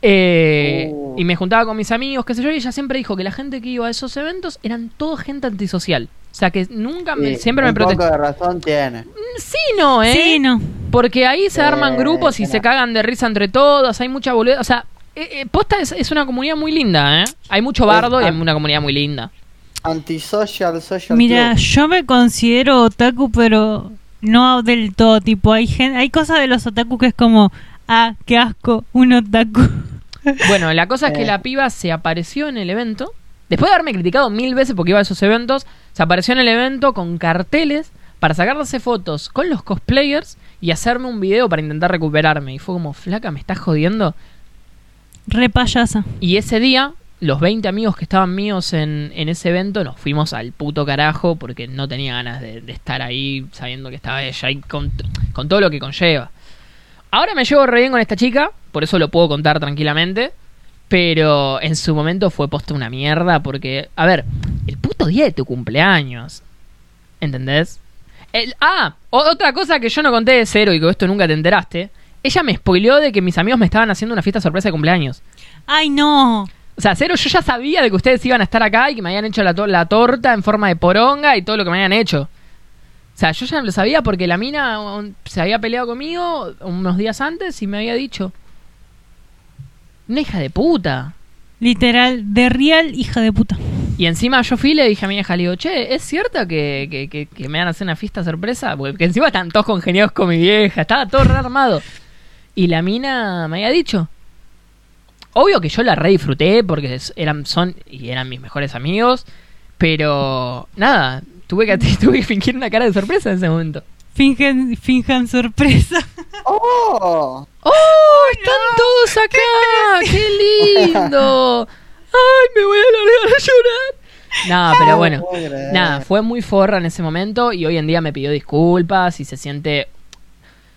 eh, Uh. y me juntaba con mis amigos, qué sé yo, y ella siempre dijo que la gente que iba a esos eventos eran todo gente antisocial. O sea que nunca me, Sí, siempre me un poco de razón tiene. Sí, no, ¿eh? Sí, no. Porque ahí se Eh, arman grupos y se cagan de risa entre todos, hay mucha boludez. O sea, eh, eh, posta es, es una comunidad muy linda, ¿eh? Hay mucho bardo y hay una comunidad muy linda. Antisocial, social Mira, yo me considero otaku, pero no del todo. Tipo, hay gen- hay cosas de los otaku que es como, ah, qué asco, un otaku. Bueno, la cosa es que Eh. la piba se apareció en el evento. Después de haberme criticado mil veces porque iba a esos eventos, se apareció en el evento con carteles para sacarse fotos con los cosplayers y hacerme un video para intentar recuperarme. Y fue como, flaca, me estás jodiendo. Re payasa. Y ese día, los 20 amigos que estaban míos en, ese evento, nos fuimos al puto carajo porque no tenía ganas de, estar ahí sabiendo que estaba ella y con, con todo lo que conlleva. Ahora me llevo re bien con esta chica, por eso lo puedo contar tranquilamente. Pero en su momento fue posta una mierda porque, a ver, el puto día de tu cumpleaños. ¿Entendés? Ah, otra cosa que yo no conté de cero y que esto nunca te enteraste. Ella me spoileó de que mis amigos me estaban haciendo una fiesta sorpresa de cumpleaños. Ay, no. O sea, cero, yo ya sabía de que ustedes iban a estar acá y que me habían hecho la, to- la torta en forma de poronga y todo lo que me habían hecho. O sea, yo ya lo sabía porque la mina se había peleado conmigo unos días antes y me había dicho. Una hija de puta. Literal, de real hija de puta. Y encima yo fui y le dije a mi hija, le digo, che, ¿es cierto que, que, que- que me van a hacer una fiesta sorpresa? Porque encima están todos congeniados con mi vieja, estaba todo re armado. Y la mina me había dicho. Obvio que yo la re disfruté porque eran, son y eran mis mejores amigos. Pero nada, tuve que, tuve que fingir una cara de sorpresa en ese momento. Fingen, finjan sorpresa. ¡Oh! ¡Oh! ¡Están todos acá! ¡Qué lindo! ¡Ay, me voy a largar a llorar! No, pero bueno. No. Nada, fue muy forra en ese momento y hoy en día me pidió disculpas y se siente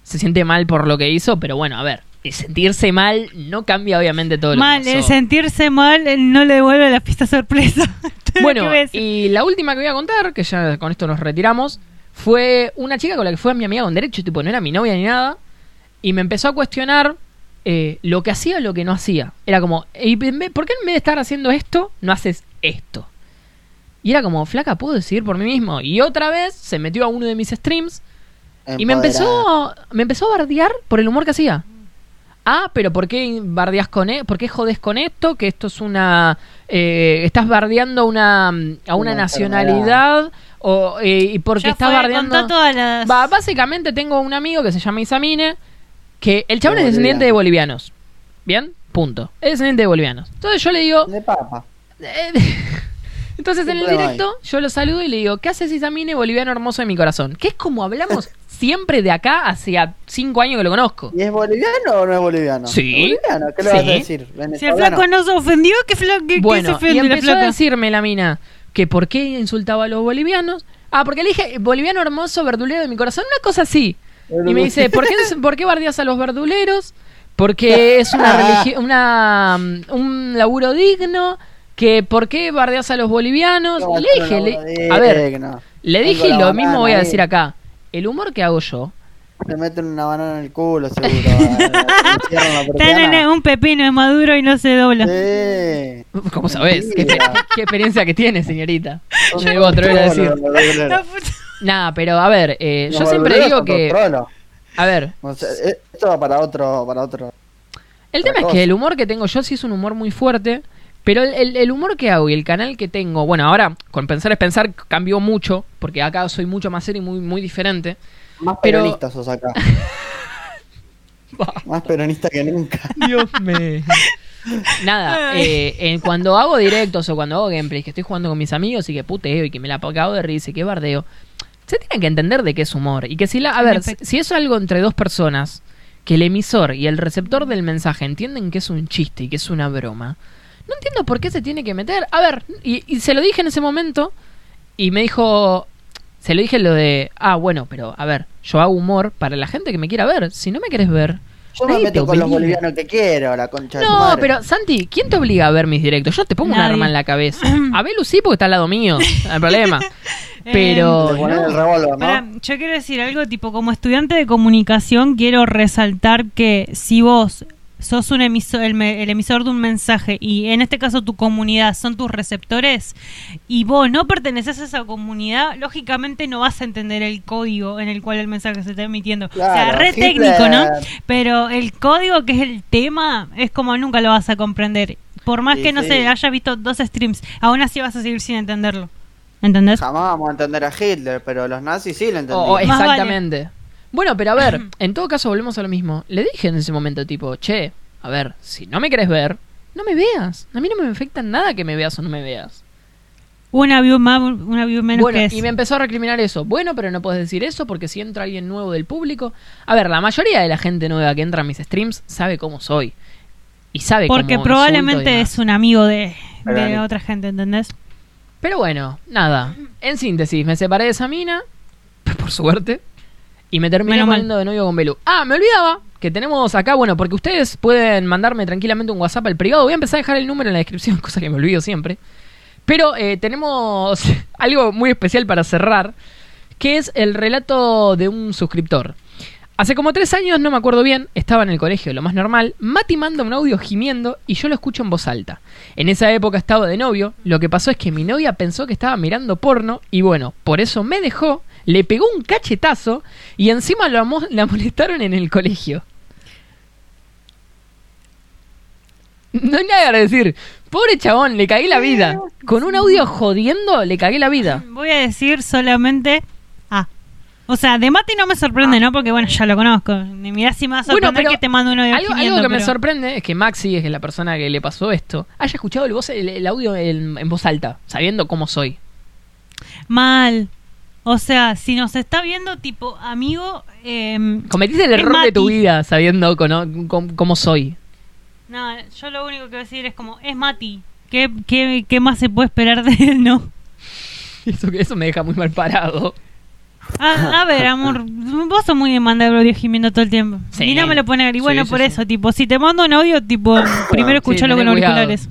se siente mal por lo que hizo, pero bueno, a ver, sentirse mal no cambia obviamente todo lo mal, que el pasó. sentirse mal no le devuelve la fiesta sorpresa. Lo Bueno, que y la última que voy a contar, que ya con esto nos retiramos, fue una chica con la que fue mi amiga con derecho, tipo, no era mi novia ni nada, y me empezó a cuestionar eh, lo que hacía o lo que no hacía. Era como, "Ey, en vez- ¿por qué en vez de estar haciendo esto, no haces esto? Y era como, flaca, puedo decidir por mí mismo. Y otra vez se metió a uno de mis streams y me empezó, me empezó a bardear por el humor que hacía. Ah, pero ¿por qué bardeas con e ¿Por qué jodes con esto? Que esto es una... eh, estás bardeando a una, a una, Una nacionalidad o, eh, y porque Ya estás fue, bardeando... todas las... Básicamente tengo un amigo que se llama Isamine, que el chabón De es descendiente de boliviano. bolivianos. ¿Bien? Punto. Es descendiente de bolivianos. Entonces yo le digo... De papa. eh, Entonces en el directo yo lo saludo y le digo, ¿qué haces Isamine, boliviano hermoso de mi corazón? Que es como hablamos siempre de acá, hacia cinco años que lo conozco. ¿Y es boliviano o no es boliviano? Sí. ¿Es boliviano? ¿Qué le Sí. vas a decir? Si el flaco no se ofendió, ¿qué, flaco, qué, qué se y la empezó a decirme la mina que por qué insultaba a los bolivianos. Ah, porque le dije, boliviano hermoso, verdulero de mi corazón, una cosa así. Y me dice, ¿por qué, ¿por qué bardeas a los verduleros? Porque es una religión, una, mm, un laburo digno. Que ¿Por qué bardeas a los bolivianos? ¿Cómo Y le dije, le- a ver, le dije y lo mismo voy a decir acá. El humor que hago yo Te meten una banana en el culo, seguro. Tenés persiana. un pepino es maduro y no se dobla. Sí. ¿Cómo sabés? ¿Qué, experiencia que tiene, señorita? Yo atrever a decir. puta- Nada, pero a ver, eh, yo siempre digo que. trolos. A ver, O sea, esto va para otro, para otro. el tema es que el humor que tengo yo sí es un humor muy fuerte. Pero el, el- el humor que hago y el canal que tengo, bueno, ahora con pensar es pensar cambió mucho, porque acá soy mucho más serio y muy, muy diferente. Más Pero- peronistas sos acá. Más peronista que nunca. Dios mío. Nada, eh, en cuando hago directos o cuando hago gameplays que estoy jugando con mis amigos y que puteo y que me la cago de risa y que bardeo, se tiene que entender de qué es humor. Y que si la. A ver, si es algo entre dos personas, que el emisor y el receptor del mensaje entienden que es un chiste y que es una broma, no entiendo por qué se tiene que meter. A ver, y, y se lo dije en ese momento y me dijo. Se lo dije lo de. Ah, bueno, pero a ver, yo hago humor para la gente que me quiera ver. Si no me querés ver. Yo me meto con los bolivianos que quiero, la concha de No, madre. pero Santi, ¿quién te obliga a ver mis directos? Yo te pongo un arma en la cabeza. A Belu sí, porque está al lado mío, no hay problema. Pero no. el revólver, ¿no? Pará, yo quiero decir algo tipo, como estudiante de comunicación, quiero resaltar que si vos sos un emisor, el, me- el emisor de un mensaje y en este caso tu comunidad son tus receptores y vos no perteneces a esa comunidad, lógicamente no vas a entender el código en el cual el mensaje se está emitiendo. o sea, re Hitler. técnico, ¿no? Pero el código que es el tema es como nunca lo vas a comprender. Por más Sí, que, no sí. sé, hayas visto dos streams, aún así vas a seguir sin entenderlo. ¿Entendés? Jamás vamos a entender a Hitler, pero los nazis sí lo Más vale. Bueno, pero a ver, en todo caso volvemos a lo mismo. Le dije en ese momento, tipo, che, a ver, si no me querés ver, no me veas. A mí no me afecta nada que me veas o no me veas. Una view más, una view menos bueno, que es. y me empezó a recriminar eso. Bueno, pero no puedes decir eso porque si entra alguien nuevo del público. A ver, la mayoría de la gente nueva que entra a mis streams sabe cómo soy. Y sabe Porque cómo probablemente es un amigo de, de otra gente, ¿entendés? Pero bueno, nada. En síntesis, me separé de esa mina, por suerte, y me terminé Menos mal. de novio con Belu. Ah, me olvidaba que tenemos acá, bueno, porque ustedes pueden mandarme tranquilamente un WhatsApp al privado. Voy a empezar a dejar el número en la descripción, cosa que me olvido siempre. Pero eh, tenemos algo muy especial para cerrar, que es el relato de un suscriptor. Hace como tres años, no me acuerdo bien, estaba en el colegio, lo más normal. Mati manda un audio gimiendo y yo lo escucho en voz alta. En esa época estaba de novio. Lo que pasó es que mi novia pensó que estaba mirando porno y bueno, por eso me dejó, le pegó un cachetazo y encima lo amo- la molestaron en el colegio. No hay nada que decir. Pobre chabón, le cagué la vida. Con un audio jodiendo, le cagué la vida. Voy a decir solamente A. O sea, de Mati no me Ah. sorprende, ¿no? Porque bueno, ya lo conozco. Ni mirá si me va a Bueno, sorprender que te mando uno de Algo, algo 500, que me sorprende es que Maxi, que es la persona que le pasó esto, haya escuchado el, voz- el- el audio en, en voz alta, sabiendo cómo soy. Mal. O sea, si nos está viendo tipo amigo... Eh, Cometiste el error de tu vida sabiendo cómo soy. no, yo lo único que voy a decir es como, es Mati. ¿Qué, qué, qué más se puede esperar de él, no? Eso, eso me deja muy mal parado. A, a ver, amor, vos sos muy de mandar audio gimiendo todo el tiempo. Sí. Y no me lo pone Y bueno, sí, por sí. eso, tipo, si te mando un audio, tipo, primero escuchalo con auriculares.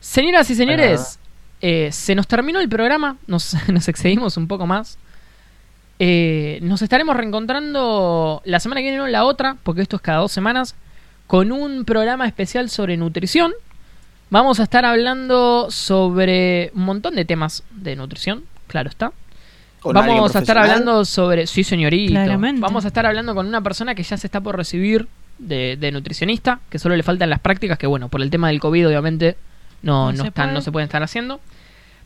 Señoras y señores, eh, se nos terminó el programa, nos, nos excedimos un poco más. Eh, nos estaremos reencontrando la semana que viene, no la otra, porque esto es cada dos semanas, con un programa especial sobre nutrición. Vamos a estar hablando sobre un montón de temas de nutrición, claro está. Con Vamos a estar hablando sobre. Sí, señorito. Claramente. Vamos a estar hablando con una persona que ya se está por recibir de, de nutricionista, que solo le faltan las prácticas, que bueno, por el tema del COVID, obviamente, no, No no, se están, no se pueden estar haciendo.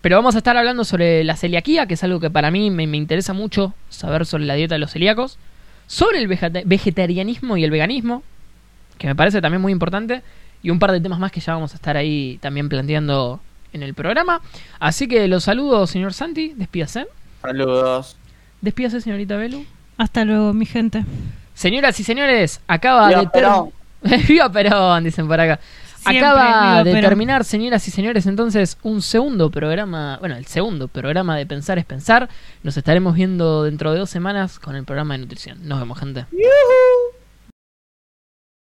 Pero vamos a estar hablando sobre la celiaquía, que es algo que para mí me, me interesa mucho saber sobre la dieta de los celíacos. Sobre el vegeta- vegetarianismo y el veganismo, que me parece también muy importante. Y un par de temas más que ya vamos a estar ahí también planteando en el programa. Así que los saludo, señor Santi. Despídase. Saludos. Despídase, señorita Belu. Hasta luego, mi gente. Señoras y señores, acaba Viva de ter- Perón. Viva Perón, dicen por acá. Siempre acaba de terminar, señoras y señores, entonces un segundo programa, bueno, el segundo programa de Pensar es Pensar. Nos estaremos viendo dentro de dos semanas con el programa de nutrición. Nos vemos, gente. Yujú.